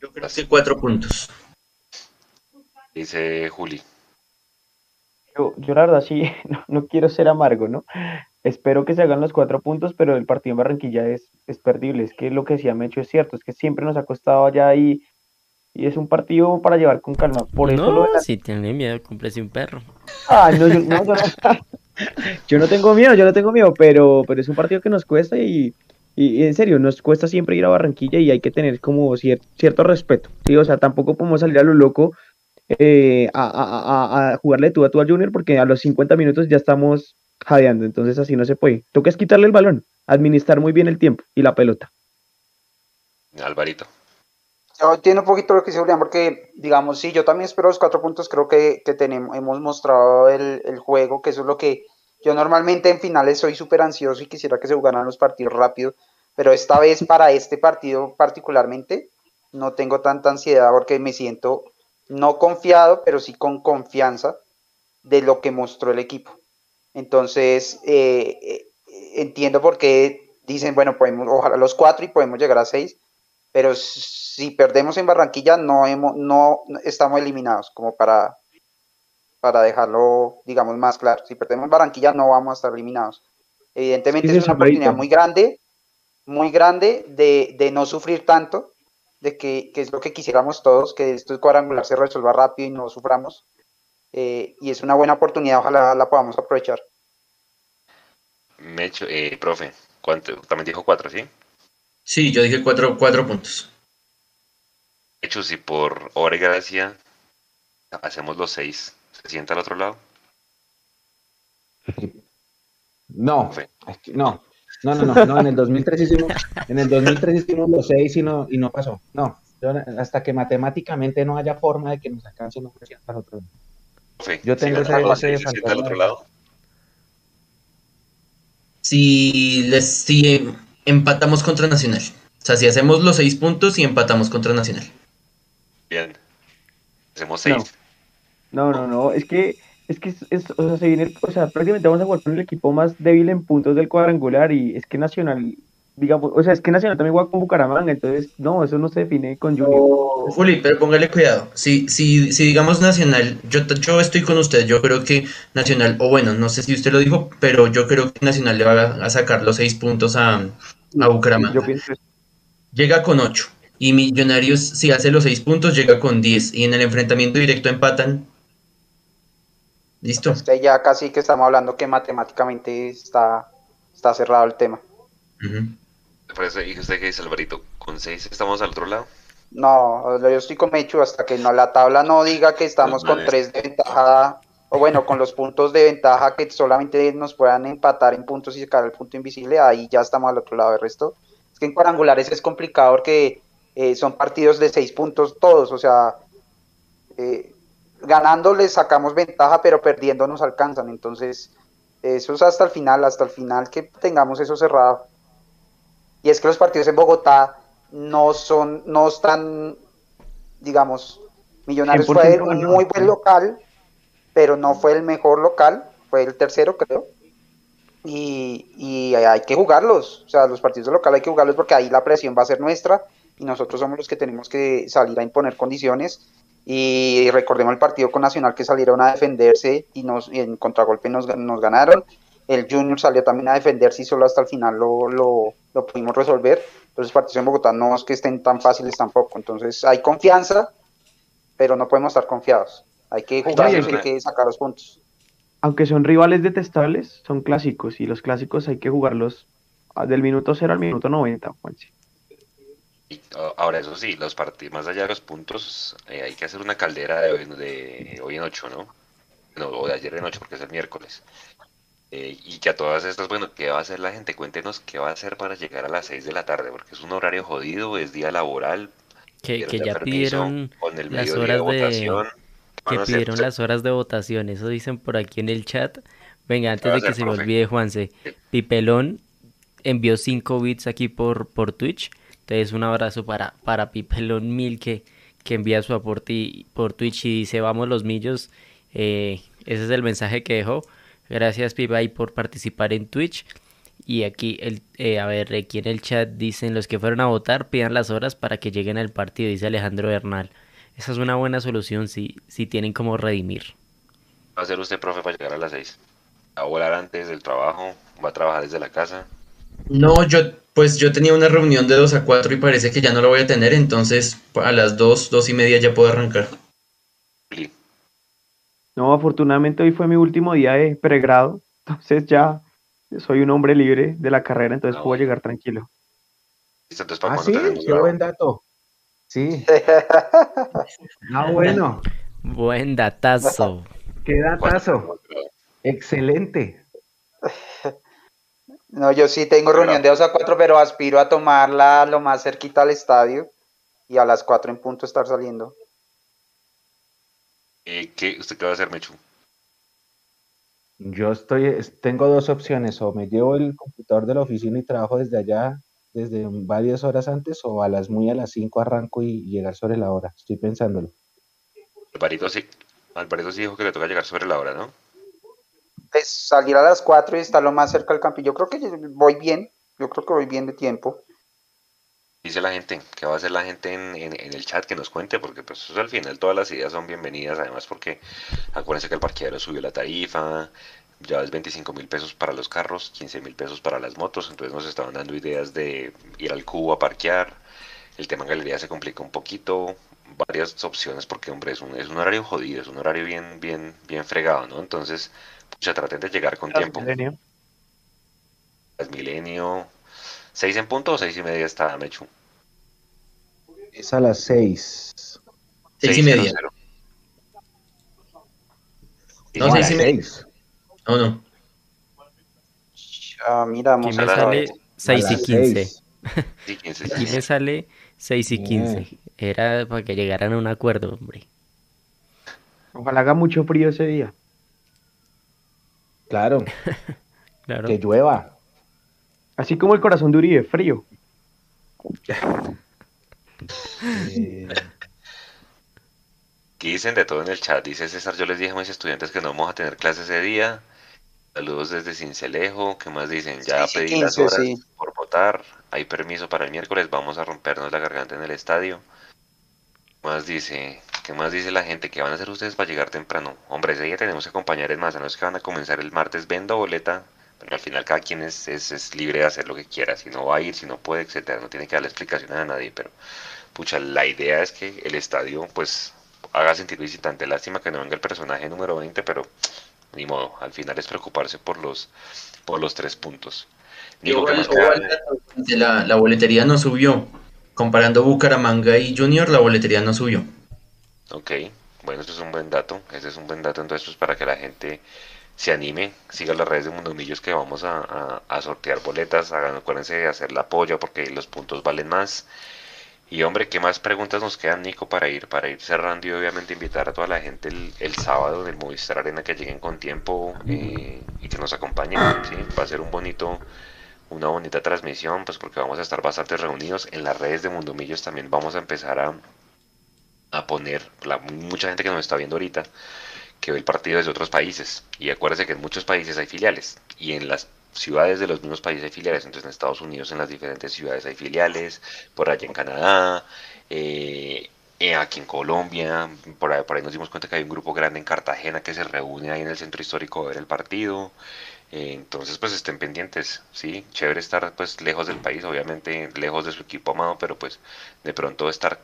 Yo creo que cuatro puntos. Dice Juli. Yo, yo la verdad sí, no, quiero ser amargo, ¿no? Espero que se hagan los cuatro puntos, pero el partido en Barranquilla es, es perdible. Es que lo que sí ha hecho es cierto, es que siempre nos ha costado allá y, y es un partido para llevar con calma. Por eso si tiene miedo, cúmplese un perro. Ah, no, yo, no, no, yo no tengo miedo, yo no tengo miedo, pero, pero es un partido que nos cuesta y, y, en serio, nos cuesta siempre ir a Barranquilla y hay que tener como cierto respeto, ¿sí? O sea, tampoco podemos salir a lo loco eh, a, a, a, jugarle tú a tú al Junior porque a los 50 minutos ya estamos jadeando, entonces así no se puede. Toca es quitarle el balón, administrar muy bien el tiempo y la pelota. Alvarito. Yo entiendo un poquito lo que dice Julián, porque, digamos, sí, yo también espero los cuatro puntos. Creo que, que tenemos, hemos mostrado el, el, juego, que eso es lo que yo normalmente en finales soy súper ansioso y quisiera que se jugaran los partidos rápido. Pero esta vez, para este partido particularmente, no tengo tanta ansiedad porque me siento no confiado, pero sí con confianza de lo que mostró el equipo. Entonces, eh, eh, entiendo por qué dicen, bueno, podemos, ojalá los cuatro y podemos llegar a seis pero si perdemos en Barranquilla no, hemos, no estamos eliminados, como para, para dejarlo, digamos, más claro. Si perdemos en Barranquilla no vamos a estar eliminados. Evidentemente es una oportunidad muy grande, muy grande de, de no sufrir tanto, de que, que, es lo que quisiéramos todos, que esto cuadrangular se resuelva rápido y no suframos. Eh, y es una buena oportunidad, ojalá la podamos aprovechar. Mecho, eh, profe, ¿cuánto? También dijo cuatro, ¿sí? Sí, yo dije cuatro, cuatro puntos. De hecho, si por obra y gracia hacemos los seis, ¿se sienta al otro lado? No, no, no, no, no, en el 2003 hicimos, en el 2003 hicimos los seis y no, y no pasó. No, hasta que matemáticamente no haya forma de que nos alcance, no se sienta al otro lado. Yo tengo ese, ese ¿se sienta al otro lado? Si les si empatamos contra Nacional. O sea, si hacemos los seis puntos y empatamos contra Nacional. Bien. Hacemos seis. No, no, no, es que es que es, o sea, se viene, o sea, prácticamente vamos a jugar con el equipo más débil en puntos del cuadrangular y es que Nacional digamos, o sea, es que Nacional también juega con Bucaramanga, entonces, no, eso no se define con Junior. Juli, pero póngale cuidado. Si, si, si digamos Nacional, yo, yo estoy con usted, yo creo que Nacional, o bueno, no sé si usted lo dijo, pero yo creo que Nacional le va a, a sacar los seis puntos a, a Bucaramanga. Yo pienso. Llega con 8. Y Millonarios, si hace los 6 puntos, llega con 10. Y en el enfrentamiento directo empatan. ¿Listo? Es que ya casi que estamos hablando que matemáticamente está, está cerrado el tema. Por eso, ¿y usted qué dice, Alvarito? ¿Con seis estamos al otro lado? No, yo estoy con Mechu hasta que no, la tabla no diga que estamos Los con manes. tres de ventaja, o bueno, con los puntos de ventaja que solamente nos puedan empatar en puntos y sacar el punto invisible, ahí ya estamos al otro lado del resto. Es que en cuadrangulares es complicado porque eh, son partidos de seis puntos todos, o sea, eh, ganando les sacamos ventaja, pero perdiendo nos alcanzan, entonces eso es hasta el final, hasta el final que tengamos eso cerrado. Y es que los partidos en Bogotá no son, no están, digamos, Millonarios fue 100% un muy buen local, pero no fue el mejor local, fue el tercero creo. Y, y hay que jugarlos, o sea, los partidos de local hay que jugarlos porque ahí la presión va a ser nuestra y nosotros somos los que tenemos que salir a imponer condiciones. Y recordemos el partido con Nacional que salieron a defenderse y, nos, y en contragolpe nos, nos ganaron. El Junior salió también a defenderse y solo hasta el final lo, lo, lo pudimos resolver. Entonces, partidos en Bogotá no es que estén tan fáciles tampoco. Entonces, hay confianza, pero no podemos estar confiados. Hay que jugar y hay que sacar los puntos. Aunque son rivales detestables, son clásicos, y los clásicos hay que jugarlos del minuto 0 al minuto 90, Juanse. Ahora, eso sí, los partidos, más allá de los puntos, eh, hay que hacer una caldera de hoy, de hoy en 8, ¿no? No, o de ayer en 8 porque es el miércoles. Eh, y que a todas estas, bueno, ¿qué va a hacer la gente? Cuéntenos qué va a hacer para llegar a las 6 de la tarde, porque es un horario jodido, es día laboral, Que, ya pidieron con el las horas de, votación. ¿Qué que pidieron las horas de votación, eso dicen por aquí en el chat. Venga, antes de que hacer, se me profe? olvide, Juanse, Pipelón envió 5 bits aquí por, por Twitch. Entonces, un abrazo para, para Pipelón Mil que, que envía su aporte por Twitch y dice: Vamos los millos. Eh, ese es el mensaje que dejó. Gracias, Pipay, por participar en Twitch. Y aquí, el, eh, a ver, aquí en el chat dicen: Los que fueron a votar pidan las horas para que lleguen al partido, dice Alejandro Bernal. Esa es una buena solución si, si tienen como redimir. ¿Qué va a hacer usted, profe, para llegar a las 6? ¿Va a volar antes del trabajo? ¿Va a trabajar desde la casa? No, yo, pues yo tenía una reunión de 2 a 4 y parece que ya no la voy a tener, entonces a las 2, 2 y media ya puedo arrancar. No, afortunadamente hoy fue mi último día de pregrado, entonces ya soy un hombre libre de la carrera, entonces Ah, puedo llegar tranquilo. Entonces, ¿para Ah, sí, qué buen dato. Sí. Ah, bueno, Buen datazo. qué ¿Cuándo datazo. Excelente. No, yo sí tengo reunión de 2 a 4, pero aspiro a tomarla lo más cerquita al estadio y a las 4 en punto estar saliendo. Eh, ¿qué, ¿Usted qué va a hacer, Mechu? Yo estoy, es- tengo dos opciones, o me llevo el computador de la oficina y trabajo desde allá desde varias horas antes, o a las muy a las 5 arranco y llegar sobre la hora. Estoy pensándolo. Alvarito sí, Alvarito sí dijo que le toca llegar sobre la hora, ¿no? Pues salir a las 4 y estar lo más cerca del campo. Yo creo que voy bien, yo creo que voy bien de tiempo. Dice la gente, ¿qué va a hacer la gente en, en- en el chat que nos cuente? Porque pues al final todas las ideas son bienvenidas, además porque acuérdense que el parqueadero subió la tarifa, ya es 25 mil pesos para los carros, 15 mil pesos para las motos, entonces nos estaban dando ideas de ir al cubo a parquear, el tema en galería se complica un poquito, varias opciones porque hombre es un, es un horario jodido, es un horario bien, bien, bien fregado, ¿no? Entonces, ya traten de llegar con tiempo. Transmilenio. Transmilenio, ¿seis en punto o seis y media está Mechu? Es a las 6. 6 y media. 6:00. No, a seis y media. seis. No, no. Ah, mira, vamos me a sale ver. 6 A y las 15. seis. Sí, 15, Aquí 15. me sale 6 y 15. Era para que llegaran a un acuerdo, hombre. Ojalá haga mucho frío ese día. Claro, Claro. que llueva. Así como el corazón de Uribe, frío. Eh, Aquí dicen de todo en el chat. Dice César, yo les dije a mis estudiantes que no vamos a tener clases ese día. Saludos desde Cincelejo. ¿Qué más dicen? Ya Sí, pedí las 15, horas sí. por votar. hay permiso para el miércoles, vamos a rompernos la garganta en el estadio. ¿Qué más dice? ¿Qué más dice la gente? ¿Qué van a hacer ustedes para llegar temprano? Hombre, ese día tenemos que acompañar en masa, no es que van a comenzar el martes, vendo boleta, pero al final cada quien es, es, es libre de hacer lo que quiera, si no va a ir, si no puede, etcétera, no tiene que darle explicaciones a nadie, pero pucha, la idea es que el estadio pues haga sentir visitante, lástima que no venga el personaje número 20, pero ni modo, al final es preocuparse por los, por los tres puntos. La, la boletería no subió. Comparando Bucaramanga y Junior, la boletería no subió. Ok, bueno, eso es un buen dato, ese es un buen dato entonces pues, para que la gente se anime, siga las redes de Mundomillos que vamos a, sortear boletas, hagan, acuérdense de hacer la apoyo porque los puntos valen más. Y hombre, ¿qué más preguntas nos quedan, Nico, para ir, para ir cerrando y obviamente invitar a toda la gente el, el sábado en el Movistar Arena que lleguen con tiempo eh, y que nos acompañen, ¿sí? Va a ser un bonito, una bonita transmisión, pues porque vamos a estar bastante reunidos. En las redes de Mundomillos también vamos a empezar a, a poner, la, mucha gente que nos está viendo ahorita, que ve el partido desde otros países. Y acuérdense que en muchos países hay filiales. Y en las ciudades de los mismos países hay filiales. Entonces en Estados Unidos en las diferentes ciudades hay filiales. Por allá en Canadá. eh, eh, aquí en Colombia. Por ahí, por ahí nos dimos cuenta que hay un grupo grande en Cartagena que se reúne ahí en el centro histórico a ver el partido. Eh, entonces pues estén pendientes. Sí, chévere estar pues lejos del país. Obviamente lejos de su equipo amado. Pero pues de pronto estar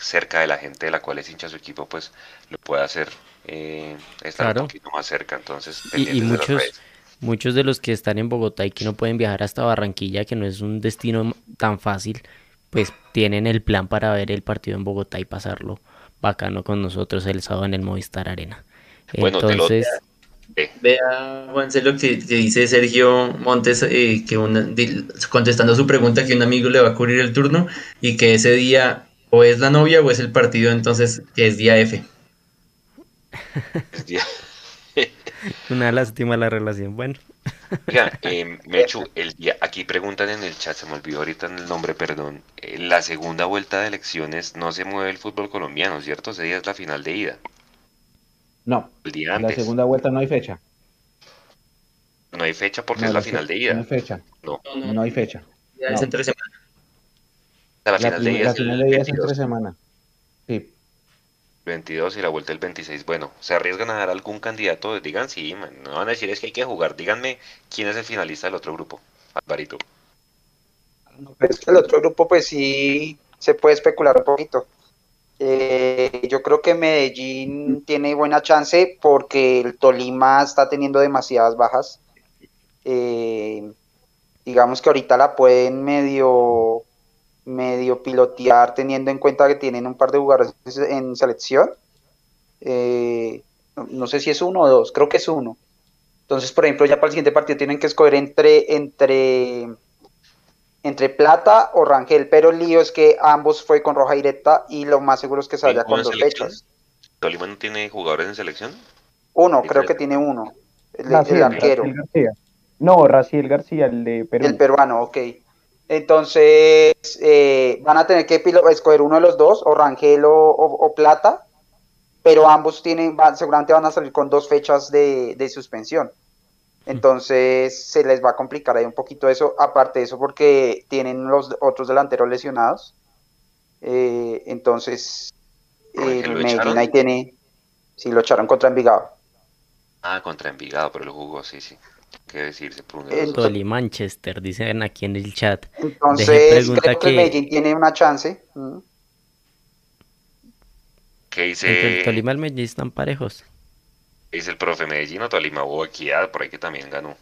cerca de la gente de la cual es hincha su equipo, pues lo puede hacer eh, estar Claro. un poquito más cerca. Entonces, Y, y pendientes de muchos, muchos de los que están en Bogotá y que no pueden viajar hasta Barranquilla, que no es un destino tan fácil, pues tienen el plan para ver el partido en Bogotá y pasarlo bacano con nosotros el sábado en el Movistar Arena. Bueno, te lo- Entonces, Vea, Juanse, lo que, que dice Sergio Montes, eh, que una- contestando su pregunta, que un amigo le va a cubrir el turno y que ese día o es la novia o es el partido, entonces que es día F. Es día- una lástima la relación. Bueno, Oiga, eh, Mechu, el día, aquí preguntan en el chat, se me olvidó ahorita el nombre, perdón. En la segunda vuelta de elecciones no se mueve el fútbol colombiano, ¿cierto? Ese día es la final de ida. No, El día en la antes. segunda vuelta no hay fecha. No hay fecha porque No, es la final de No ida. hay fecha. No, No hay fecha. Ya es No. entre semana. La La, final de ida es el final de día es 22. entre semana. Sí. 22 y la vuelta el 26. Bueno, ¿se arriesgan a dar algún candidato? Digan sí, man. No van a decir es que hay que jugar. Díganme quién es el finalista del otro grupo. Alvarito. Pues el otro grupo, pues sí, se puede especular un poquito. Eh, yo creo que Medellín tiene buena chance porque el Tolima está teniendo demasiadas bajas. Eh, digamos que ahorita la pueden medio, medio pilotear teniendo en cuenta que tienen un par de jugadores en selección. Eh, no, sé si es uno o dos, creo que es uno. Entonces, por ejemplo, ya para el siguiente partido tienen que escoger entre, entre entre Plata o Rangel, pero el lío es que ambos fue con roja directa y lo más seguro es que ¿Ninguno con dos fechas. ¿Tolima no tiene jugadores en selección? Uno, creo que tiene uno, el, el Raciel, arquero, Raciel García. No, Raciel García, el de Perú. el peruano, ok. Entonces, eh, van a tener que escoger uno de los dos, o Rangel o, o- o Plata, pero ambos tienen, van- seguramente van a salir con dos fechas de, de suspensión. Entonces se les va a complicar ahí un poquito eso, aparte de eso porque tienen los otros delanteros lesionados. Eh, entonces ¿Por eh, lo Medellín ahí tiene, sí lo echaron contra Envigado. Ah, contra Envigado, pero el jugó, sí, sí. ¿Qué decirse por de El Manchester, dicen aquí en el chat. Entonces pregunta creo que que- Medellín tiene una chance. ¿m? ¿Qué Entre el dice, Tolima y el Medellín están parejos. qué dice el profe Medellín o Tolima? Hubo Equidad, por ahí que también ganó.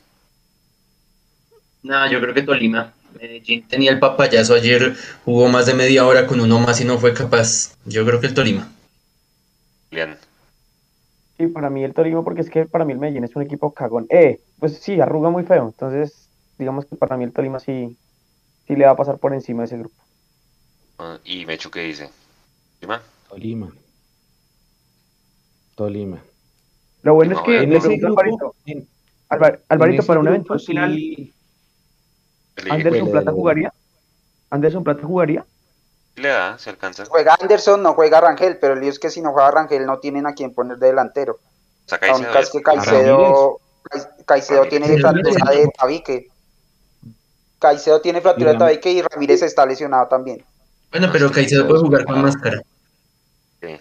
No, yo creo que Tolima. Medellín tenía el papayazo ayer, jugó más de media hora con uno más y no fue capaz. Yo creo que el Tolima. Julián, Sí, para mí el Tolima, porque es que para mí el Medellín es un equipo cagón. Eh, pues sí, arruga muy feo. Entonces, digamos que para mí el Tolima sí, sí le va a pasar por encima de ese grupo. ah, y Mechu, ¿qué dice? ¿Tolima? Tolima. Tolima. Lo bueno No, es que, en ese grupo, Alvarito, en- Alvar- Alvarito, en ese para un eventual final, ¿Anderson Plata jugaría? ¿Anderson Plata jugaría? Le da, se alcanza. Juega Anderson, no juega Rangel, pero el lío es que si no juega Rangel no tienen a quien poner de delantero. La y única es que Caicedo, Caicedo tiene fractura de tabique. Caicedo tiene fractura de tabique y Ramírez está lesionado también. Bueno, No, pero Caicedo puede jugar con máscara. Sí,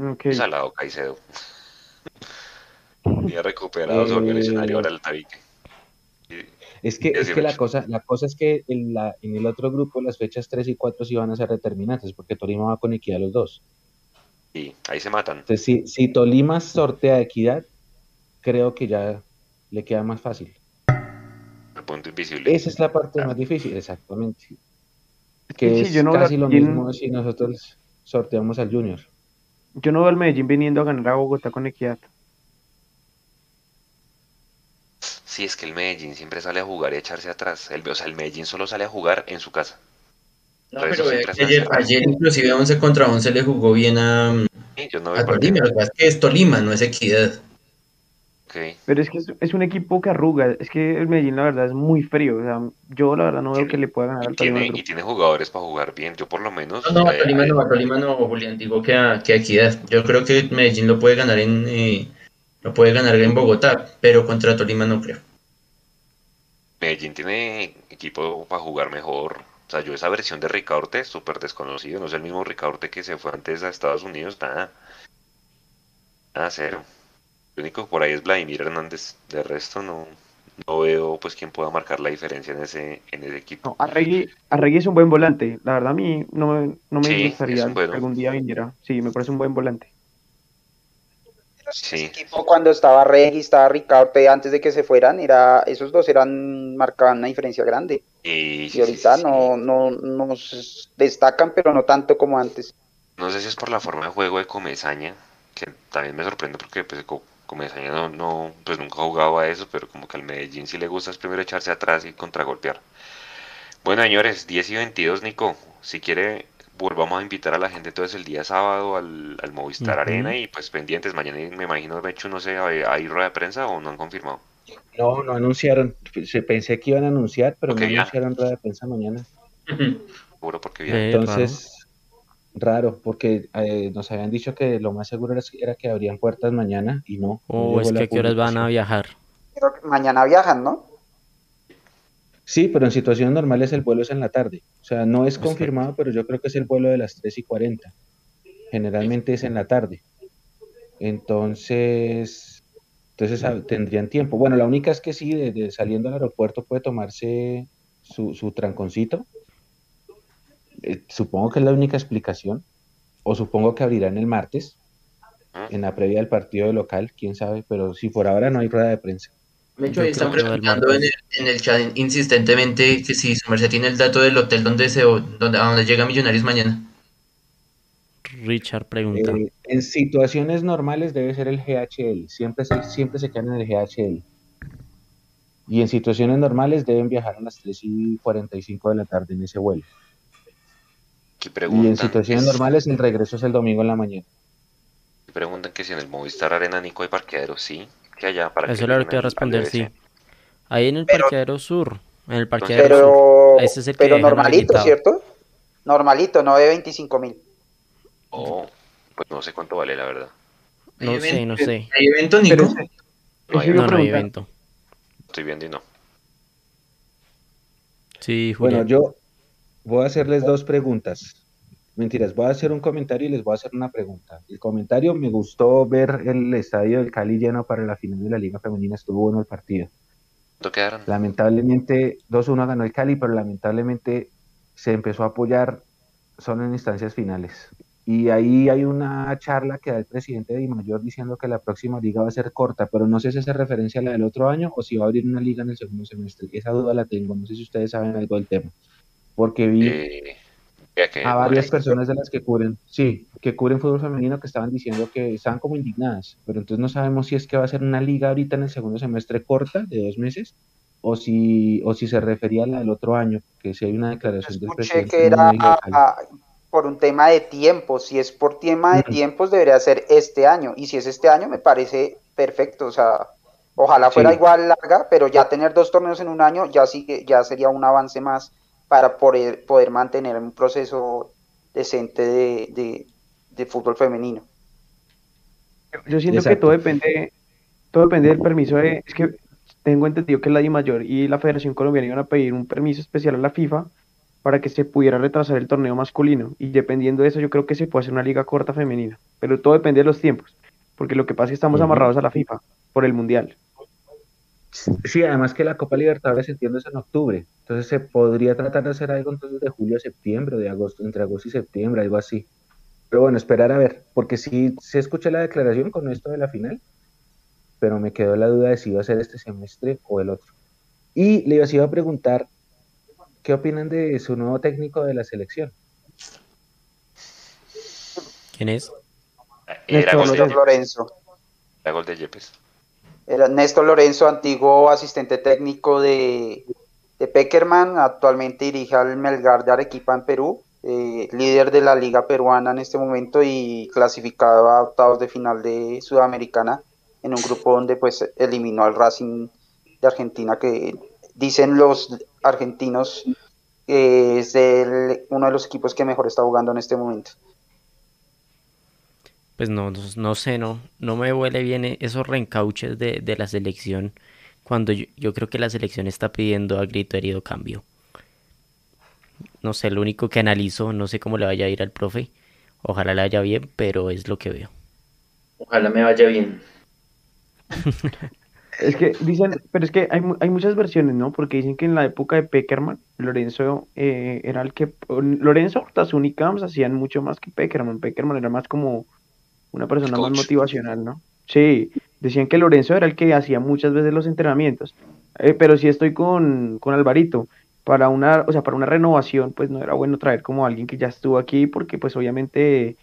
Ok. salado Caicedo. Ya recuperado, Eh, lesionario ahora el tabique. Es que, Sí, es sí, que la cosa, la cosa es que en, la, en el otro grupo las fechas 3 y 4 sí van a ser determinantes, porque Tolima va con Equidad los dos. Y ahí se matan. Entonces, si, si Tolima sortea Equidad, creo que ya le queda más fácil. El punto invisible. Esa es la parte más difícil, exactamente. que sí, es yo no casi lo mismo si nosotros sorteamos al Junior. Yo no veo al Medellín viniendo a ganar a Bogotá con equidad. Sí, es que el Medellín siempre sale a jugar y a echarse atrás. El, o sea, el Medellín solo sale a jugar en su casa. No, Pero es ayer, ayer inclusive 11 contra 11 le jugó bien a, Sí, yo no a. Tolima. Lo que pasa es que es Tolima, no es Equidad. Pero es que es, es un equipo que arruga. Es que el Medellín, la verdad, es muy frío. O sea, yo la verdad no veo que le pueda ganar Y al Tolima. tiene, y tiene jugadores para jugar bien. Yo por lo menos. No, no, a eh, Tolima eh, no, a Tolima no, Julián, digo que a, que a Equidad. Yo creo que Medellín lo puede ganar en eh, lo puede ganar en Bogotá, pero contra Tolima no creo. Medellín tiene equipo para jugar mejor. O sea, yo esa versión de Ricaurte es súper desconocido. No es el mismo Ricaurte que se fue antes a Estados Unidos. Nada. Nada, cero. Lo único por ahí es Vladimir Hernández. De resto no, no veo pues quién pueda marcar la diferencia en ese, en ese equipo. No, Arregui, Arregui es un buen volante. La verdad, a mí no me, no me Sí, gustaría que algún día viniera. Sí, me parece un buen volante. Sí. Ese equipo cuando estaba Regui, estaba Ricaurte antes de que se fueran, era, esos dos eran, marcaban una diferencia grande. Y, ahorita sí, sí, no, no, no s- destacan, pero no tanto como antes. No sé si es por la forma de juego de Comesaña, que también me sorprende porque pues Co- Comesaña no, no, pues nunca ha jugado a eso, pero como que al Medellín sí le gusta es primero echarse atrás y contragolpear. Bueno, señores, 10 y 22, Nico, si quiere volvamos a invitar a la gente entonces el día sábado al, al Movistar. Arena y pues pendientes, mañana me imagino, Mechu, no sé, ¿hay, hay rueda de prensa o no han confirmado? No, no anunciaron. Se pensé que iban a anunciar, pero no ya. anunciaron rueda de prensa mañana. Seguro porque viene. Entonces, raro, porque eh, nos habían dicho que lo más seguro era, era que abrían puertas mañana y no. no O llegó es que a qué horas van a viajar. Creo que mañana viajan, ¿no? Sí, pero en situaciones normales el vuelo es en la tarde. O sea, no es confirmado, pero yo creo que es el vuelo de las 3 y 40. Generalmente es en la tarde. Entonces, entonces ah, tendrían tiempo. Bueno, la única es que sí, de, de saliendo al aeropuerto puede tomarse su, su tranconcito. Eh, supongo que es la única explicación. O supongo que abrirán el martes, en la previa del partido de local, quién sabe, pero si por ahora no hay rueda de prensa. De hecho, están preguntando en el, martes. en el chat insistentemente que si su merced tiene el dato del hotel donde se donde, a donde llega Millonarios mañana. Richard pregunta. Eh, en situaciones normales debe ser el GHL, siempre se, siempre se quedan en el GHL. Y en situaciones normales deben viajar a las 3 y 45 de la tarde en ese vuelo. Aquí Y en situaciones es- normales el regreso es el domingo en la mañana. preguntan que si en el Movistar Arena, Nico, hay parqueadero, sí, que allá para Eso que le lleguen quiero al- al responder, sí. Ahí en el Pero- parqueadero sur. En el parqueadero sur. Pero, Ese es el que pero dejan normalito. ¿cierto? Normalito, no de 25 mil. Oh, pues no sé cuánto vale, la verdad. No ¿Hay sé, evento? no sé. ¿Hay evento, Nico? Pero ese- No, hay- a No, no hay evento. estoy viendo y no. Sí, Bueno, Julián. yo voy a hacerles dos preguntas. Mentiras, voy a hacer un comentario y les voy a hacer una pregunta. El comentario, me gustó ver el estadio del Cali lleno para la final de la Liga Femenina, estuvo bueno el partido. ¿Cuánto quedaron? Lamentablemente, 2-1 ganó el Cali, pero lamentablemente se empezó a apoyar solo en instancias finales. Y ahí hay una charla que da el presidente de Mayor diciendo que la próxima liga va a ser corta, pero no sé si hace referencia a la del otro año o si va a abrir una liga en el segundo semestre. Esa duda la tengo, no sé si ustedes saben algo del tema. Porque vi Eh, que- a varias personas de las que cubren, sí, que cubren fútbol femenino que estaban diciendo que estaban como indignadas, pero entonces no sabemos si es que va a ser una liga ahorita en el segundo semestre corta de dos meses o si, o si se refería a la del otro año, que si hay una declaración del Escuché presidente. que era por un tema de tiempos. Si es por tema de tiempos, debería ser este año. Y si es este año, me parece perfecto. O sea, ojalá fuera Sí. igual larga, pero ya tener dos torneos en un año ya sí que ya sería un avance más para poder, poder mantener un proceso decente de, de- de fútbol femenino. Yo siento que todo depende, todo depende del permiso de, es que tengo entendido que la DIMAYOR y la Federación Colombiana iban a pedir un permiso especial a la FIFA para que se pudiera retrasar el torneo masculino. Y dependiendo de eso, yo creo que se puede hacer una liga corta femenina. Pero todo depende de los tiempos. Porque lo que pasa es que estamos amarrados a la FIFA por el Mundial. Sí, además que la Copa Libertadores entiendo es en octubre, entonces se podría tratar de hacer algo entonces de julio a septiembre, de agosto, entre agosto y septiembre, algo así. Pero bueno, esperar a ver, porque sí, se escuché la declaración con esto de la final, pero me quedó la duda de si iba a ser este semestre o el otro. Y le iba a preguntar, ¿qué opinan de su nuevo técnico de la selección? ¿Quién es? Era Lorenzo. La gol de Yepes. Era Néstor Lorenzo, antiguo asistente técnico de, de Peckerman, actualmente dirige al Melgar de Arequipa en Perú, eh, líder de la liga peruana en este momento y clasificado a octavos de final de Sudamericana en un grupo donde pues eliminó al Racing de Argentina que dicen los argentinos que es uno de los equipos que mejor está jugando en este momento pues no, no, sé, no, no me huele bien e, esos reencauches de, de la selección cuando yo, creo que la selección está pidiendo a grito herido cambio. No sé, lo único que analizo, no sé cómo le vaya a ir al profe, ojalá le vaya bien, pero es lo que veo. Ojalá me vaya bien. es que dicen, pero es que hay, hay, muchas versiones, ¿no? Porque dicen que en la época de Peckerman, Lorenzo eh, era el que. Lorenzo Ortazun y Camps hacían mucho más que Peckerman. Peckerman era más como una persona más motivacional, ¿no? Sí, decían que Lorenzo era el que hacía muchas veces los entrenamientos, eh, pero si estoy con, con Alvarito. Para una, o sea, para una renovación, pues no era bueno traer como alguien que ya estuvo aquí, porque pues obviamente,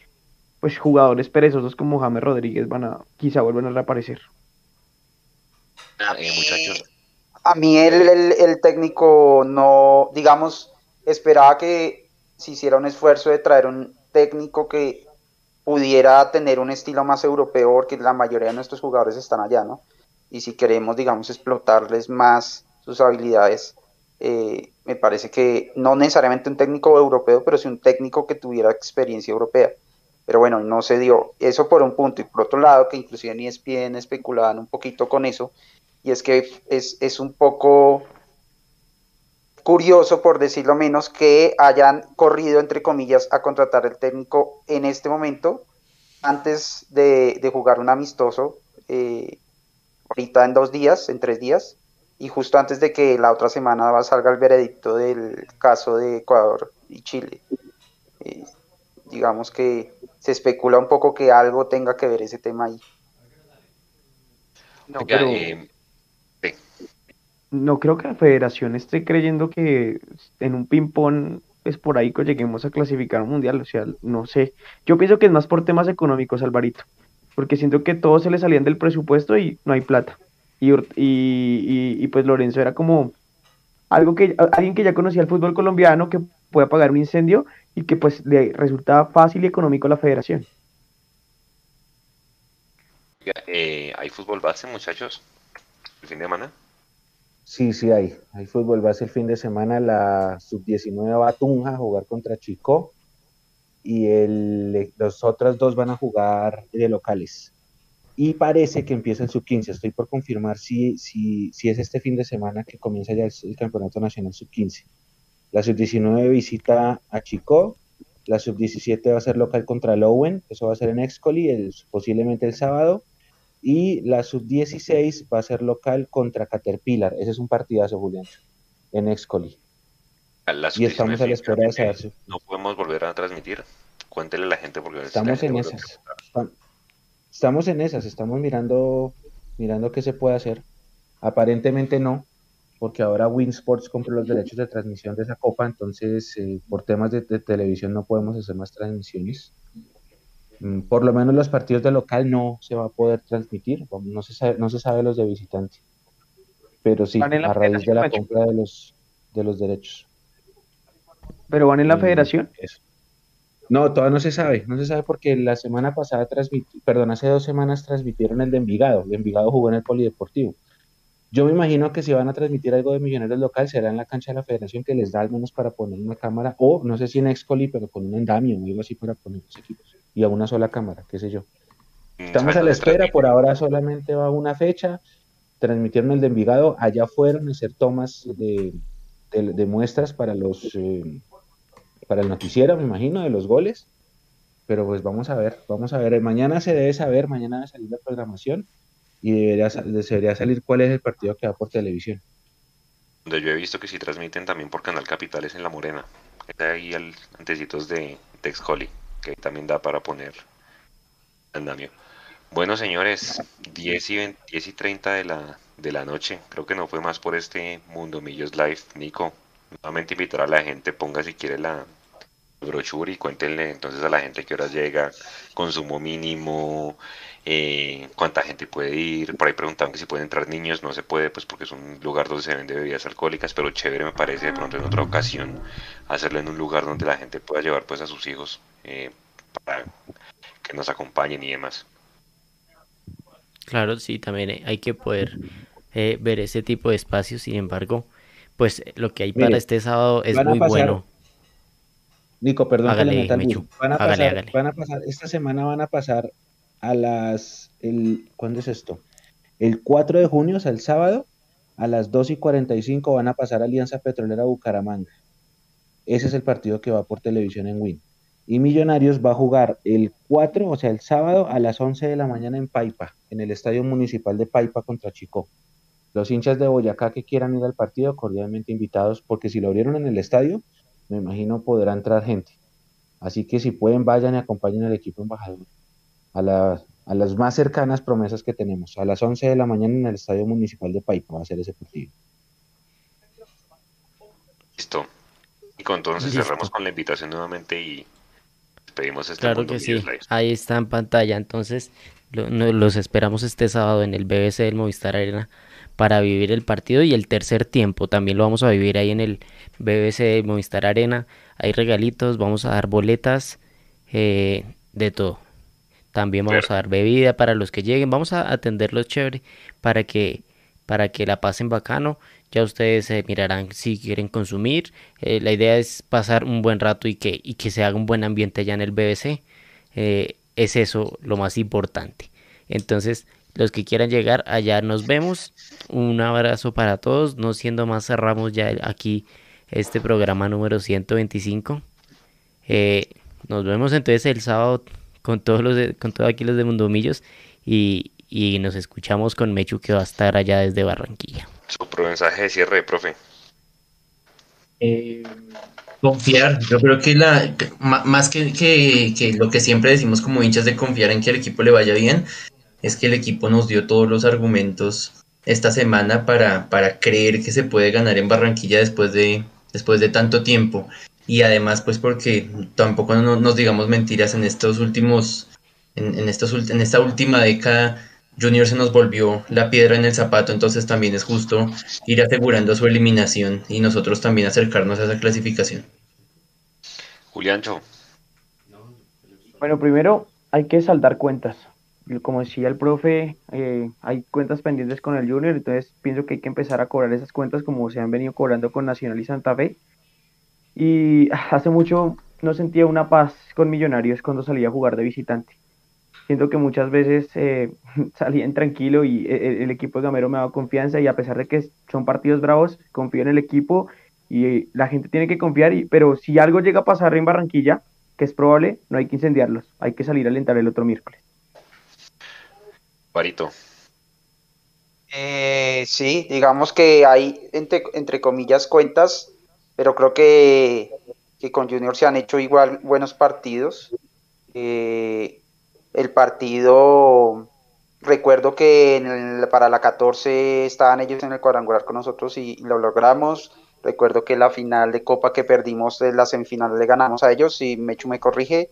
pues jugadores perezosos como James Rodríguez van a, quizá vuelvan a reaparecer. Eh, muchachos. A mí el, el, técnico no, digamos, esperaba que se hiciera un esfuerzo de traer un técnico que pudiera tener un estilo más europeo, porque la mayoría de nuestros jugadores están allá, ¿no? Y si queremos, digamos, explotarles más sus habilidades, eh, me parece que no necesariamente un técnico europeo, pero sí un técnico que tuviera experiencia europea. Pero bueno, no se dio. Eso por un punto. Y por otro lado, que inclusive ni ESPN especulaban un poquito con eso, y es que es, es un poco curioso, por decirlo menos, que hayan corrido, entre comillas, a contratar el técnico en este momento, antes de, jugar un amistoso, eh, ahorita en dos días, en tres días, y justo antes de que la otra semana salga el veredicto del caso de Ecuador y Chile. Eh, digamos que se especula un poco que algo tenga que ver ese tema ahí. No, pero... Eh, no creo que la federación esté creyendo que en un ping-pong esporádico lleguemos a clasificar un mundial. O sea, no sé. Yo pienso que es más por temas económicos, Alvarito. Porque siento que todos se le salían del presupuesto y no hay plata. Y, y, y, pues Lorenzo era como algo que alguien que ya conocía el fútbol colombiano que puede apagar un incendio y que pues le resultaba fácil y económico la federación. Eh, ¿Hay fútbol base, muchachos? ¿El fin de semana? Sí, sí hay. Hay fútbol base el fin de semana. La sub-19 va a Tunja a jugar contra Chico y el, los otros dos van a jugar de locales. Y parece que empieza el sub-15. Estoy por confirmar si, si, si es este fin de semana que comienza ya el, Campeonato Nacional sub-15. La sub-19 visita a Chico. La sub-17 va a ser local contra Lowen. Eso va a ser en Excoli, el, posiblemente el sábado y la sub-16 va a ser local contra Caterpillar. Ese es un partidazo, Julián, en Excoli. Y estamos a la espera de saber No podemos volver a transmitir. Cuéntele a la gente porque estamos en esas. Estamos en esas, estamos mirando mirando qué se puede hacer. Aparentemente no, porque ahora Winsports compró los derechos de transmisión de esa copa, entonces eh, por temas de televisión no podemos hacer más transmisiones. Mm, por lo menos los partidos de local no se va a poder transmitir, no se sabe, no se sabe los de visitante, pero sí, a raíz de la compra de los, de los derechos. ¿Pero van en la mm, federación? No, todavía no se sabe, no se sabe porque la semana pasada perdón, hace dos semanas transmitieron el de Envigado, el Envigado jugó en el Polideportivo. Yo me imagino que si van a transmitir algo de Millonarios local será en la cancha de la federación que les da al menos para poner una cámara, o no sé si en Excoli, pero con un andamio o algo así para poner los equipos y a una sola cámara, qué sé yo. Mm, Estamos a la espera, por ahora solamente va una fecha. transmitieron el de Envigado, allá fueron a hacer tomas de, de, muestras para los eh, para el noticiero, me imagino, de los goles. Pero pues vamos a ver, vamos a ver. Mañana se debe saber, mañana debe salir la programación y debería, debería salir cuál es el partido que va por televisión. Donde yo he visto que sí transmiten también por Canal Capitales en La Morena. Está ahí al antecitos de Texcoli, que también da para poner andamio. Bueno, señores, 10 y, 10 y 30 de la, de la noche. Creo que no fue más por este Mundo Millos Live. Nico, nuevamente invitar a la gente, ponga si quiere la brochure y cuéntenle entonces a la gente qué horas llega, consumo mínimo, eh, cuánta gente puede ir. Por ahí preguntaban que si pueden entrar niños, no se puede, pues porque es un lugar donde se vende bebidas alcohólicas, pero chévere me parece de pronto en otra ocasión hacerlo en un lugar donde la gente pueda llevar pues a sus hijos eh, para que nos acompañen y demás. Claro, sí, también hay que poder eh, ver ese tipo de espacios. Sin embargo, pues lo que hay para este sábado es muy bueno. Nico, perdón van, a pasar, van a pasar, esta semana van a pasar a las, el, ¿cuándo es esto? El 4 de junio, o sea, el sábado, a las 2 y 45 van a pasar Alianza Petrolera Bucaramanga. Ese es el partido que va por televisión en Win. Y Millonarios va a jugar el 4, o sea, el sábado a las 11 de la mañana en Paipa, en el Estadio Municipal de Paipa contra Chico. Los hinchas de Boyacá que quieran ir al partido, cordialmente invitados, porque si lo abrieron en el estadio, me imagino podrá entrar gente. Así que si pueden, vayan y acompañen al equipo embajador a, a las más cercanas promesas que tenemos. A las 11 de la mañana en el Estadio Municipal de Paipa va a ser ese partido. Listo. Y con entonces cerramos con la invitación nuevamente y pedimos este Claro que sí, ahí está en pantalla. Entonces, los esperamos este sábado en el BBC del Movistar Arena para vivir el partido y el tercer tiempo. También lo vamos a vivir ahí en el BBC del Movistar Arena. Hay regalitos, vamos a dar boletas, eh, de todo. También vamos a dar bebida para los que lleguen. Vamos a atenderlos chévere para que, para que la pasen bacano. Ya ustedes se mirarán si quieren consumir. Eh, la idea es pasar un buen rato y que, y que se haga un buen ambiente allá en el BBC. Eh, es eso lo más importante. Entonces, los que quieran llegar allá nos vemos. Un abrazo para todos. No siendo más, cerramos ya aquí este programa número 125. Eh, nos vemos entonces el sábado con todos los con todos aquí los de Mundomillos y, y nos escuchamos con Mechu que va a estar allá desde Barranquilla. Su mensaje de cierre, profe. Eh, confiar, yo creo que la más que, que, lo que siempre decimos como hinchas de confiar en que el equipo le vaya bien, es que el equipo nos dio todos los argumentos esta semana para, para creer que se puede ganar en Barranquilla después de, después de tanto tiempo y además pues porque tampoco nos digamos mentiras en estos últimos en, estos en esta última década Junior se nos volvió la piedra en el zapato entonces también es justo ir asegurando su eliminación y nosotros también acercarnos a esa clasificación. Juliancho. Bueno primero hay que saldar cuentas. Como decía el profe, eh, hay cuentas pendientes con el Junior, entonces pienso que hay que empezar a cobrar esas cuentas como se han venido cobrando con Nacional y Santa Fe. Y hace mucho no sentía una paz con Millonarios cuando salía a jugar de visitante. Siento que muchas veces eh, salían tranquilo y eh, el, equipo de Gamero me daba confianza y a pesar de que son partidos bravos, confío en el equipo y la gente tiene que confiar, y, pero si algo llega a pasar en Barranquilla, que es probable, no hay que incendiarlos, hay que salir a alentar el otro miércoles. Parito. Eh, sí, digamos que hay entre, entre comillas cuentas pero creo que, con Junior se han hecho igual buenos partidos. Eh, el partido, recuerdo que para la 14 estaban ellos en el cuadrangular con nosotros y, lo logramos. Recuerdo que la final de Copa que perdimos de la semifinal le ganamos a ellos, y Mechu me corrige.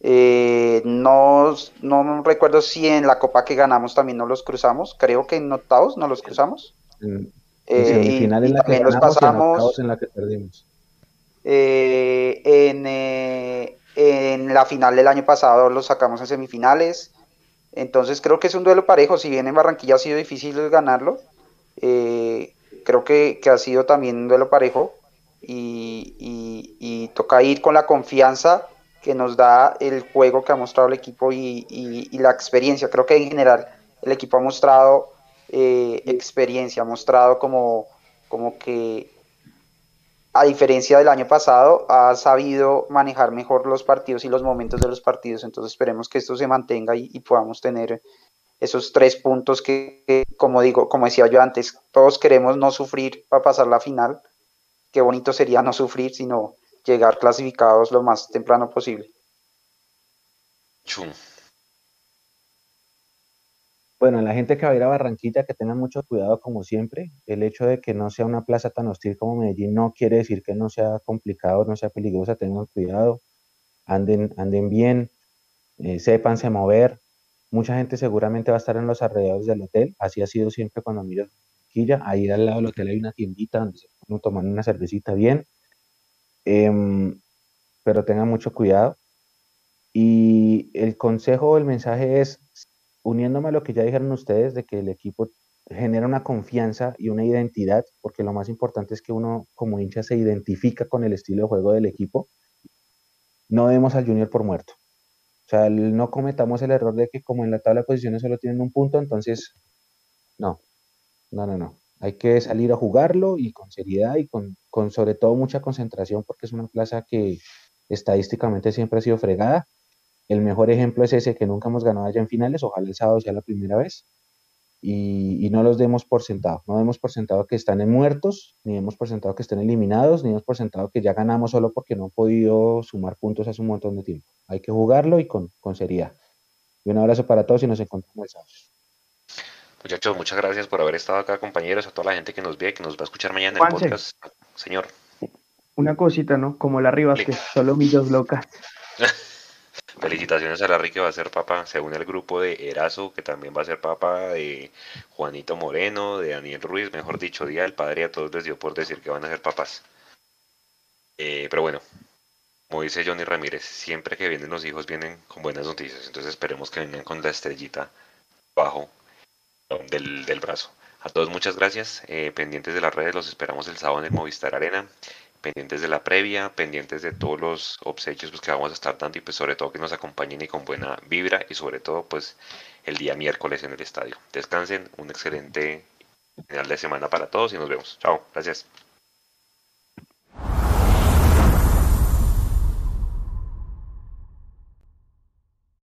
Eh, no, no recuerdo si en la Copa que ganamos también no los cruzamos, creo que en octavos no los cruzamos. Eh, y, en la también pasamos en, la que perdimos. Eh, eh, en, la final del año pasado los sacamos en semifinales. Entonces creo que es un duelo parejo. Si bien en Barranquilla ha sido difícil ganarlo, creo que, ha sido también un duelo parejo. Y, y, toca ir con la confianza que nos da el juego que ha mostrado el equipo y, la experiencia. Creo que en general el equipo ha mostrado eh, experiencia, ha mostrado como, como que a diferencia del año pasado, ha sabido manejar mejor los partidos y los momentos de los partidos. Entonces esperemos que esto se mantenga y, podamos tener esos tres puntos que, como digo, como decía yo antes, todos queremos no sufrir para pasar la final. Qué bonito sería no sufrir, sino llegar clasificados lo más temprano posible. Bueno, la gente que va a ir a Barranquilla, que tenga mucho cuidado como siempre. El hecho de que no sea una plaza tan hostil como Medellín no quiere decir que no sea complicado, no sea peligrosa. Tengan cuidado, anden, anden bien, eh, sépanse mover. Mucha gente seguramente va a estar en los alrededores del hotel. Así ha sido siempre cuando miro Barranquilla. Ahí al lado del hotel hay una tiendita donde se pueden tomar una cervecita bien. Em, pero tengan mucho cuidado. Y el consejo el mensaje es, uniéndome a lo que ya dijeron ustedes, de que el equipo genera una confianza y una identidad, porque lo más importante es que uno como hincha se identifica con el estilo de juego del equipo, no demos al junior por muerto. O sea, no cometamos el error de que como en la tabla de posiciones solo tienen un punto, entonces, no, no, no, no. Hay que salir a jugarlo y con seriedad y con, con sobre todo mucha concentración, porque es una plaza que estadísticamente siempre ha sido fregada el mejor ejemplo es ese que nunca hemos ganado allá en finales, ojalá el sábado sea la primera vez. Y, no los demos por sentado, no demos por sentado que están en muertos, ni demos por sentado que estén eliminados, ni demos por sentado que ya ganamos solo porque no han podido sumar puntos hace un montón de tiempo. Hay que jugarlo y con, con seriedad. Y un abrazo para todos y nos encontramos el sábado. Muchachos, muchas gracias por haber estado acá, compañeros, a toda la gente que nos ve, que nos va a escuchar mañana en el podcast. Señor. Una cosita, ¿no? Como la Rivas, que solo millos locas. Felicitaciones a Larry que va a ser papá, según el grupo de Erazo, que también va a ser papá, de Juanito Moreno, de Daniel Ruiz, mejor dicho, día del padre, a todos les dio por decir que van a ser papás. Eh, pero bueno, como dice Johnny Ramírez, siempre que vienen los hijos vienen con buenas noticias, entonces esperemos que vengan con la estrellita bajo del, del brazo. A todos muchas gracias, eh, pendientes de las redes, los esperamos el sábado en Movistar Arena pendientes de la previa, pendientes de todos los obsequios pues, que vamos a estar dando y pues sobre todo que nos acompañen y con buena vibra y sobre todo pues el día miércoles en el estadio. Descansen, un excelente final de semana para todos y nos vemos. Chao, gracias.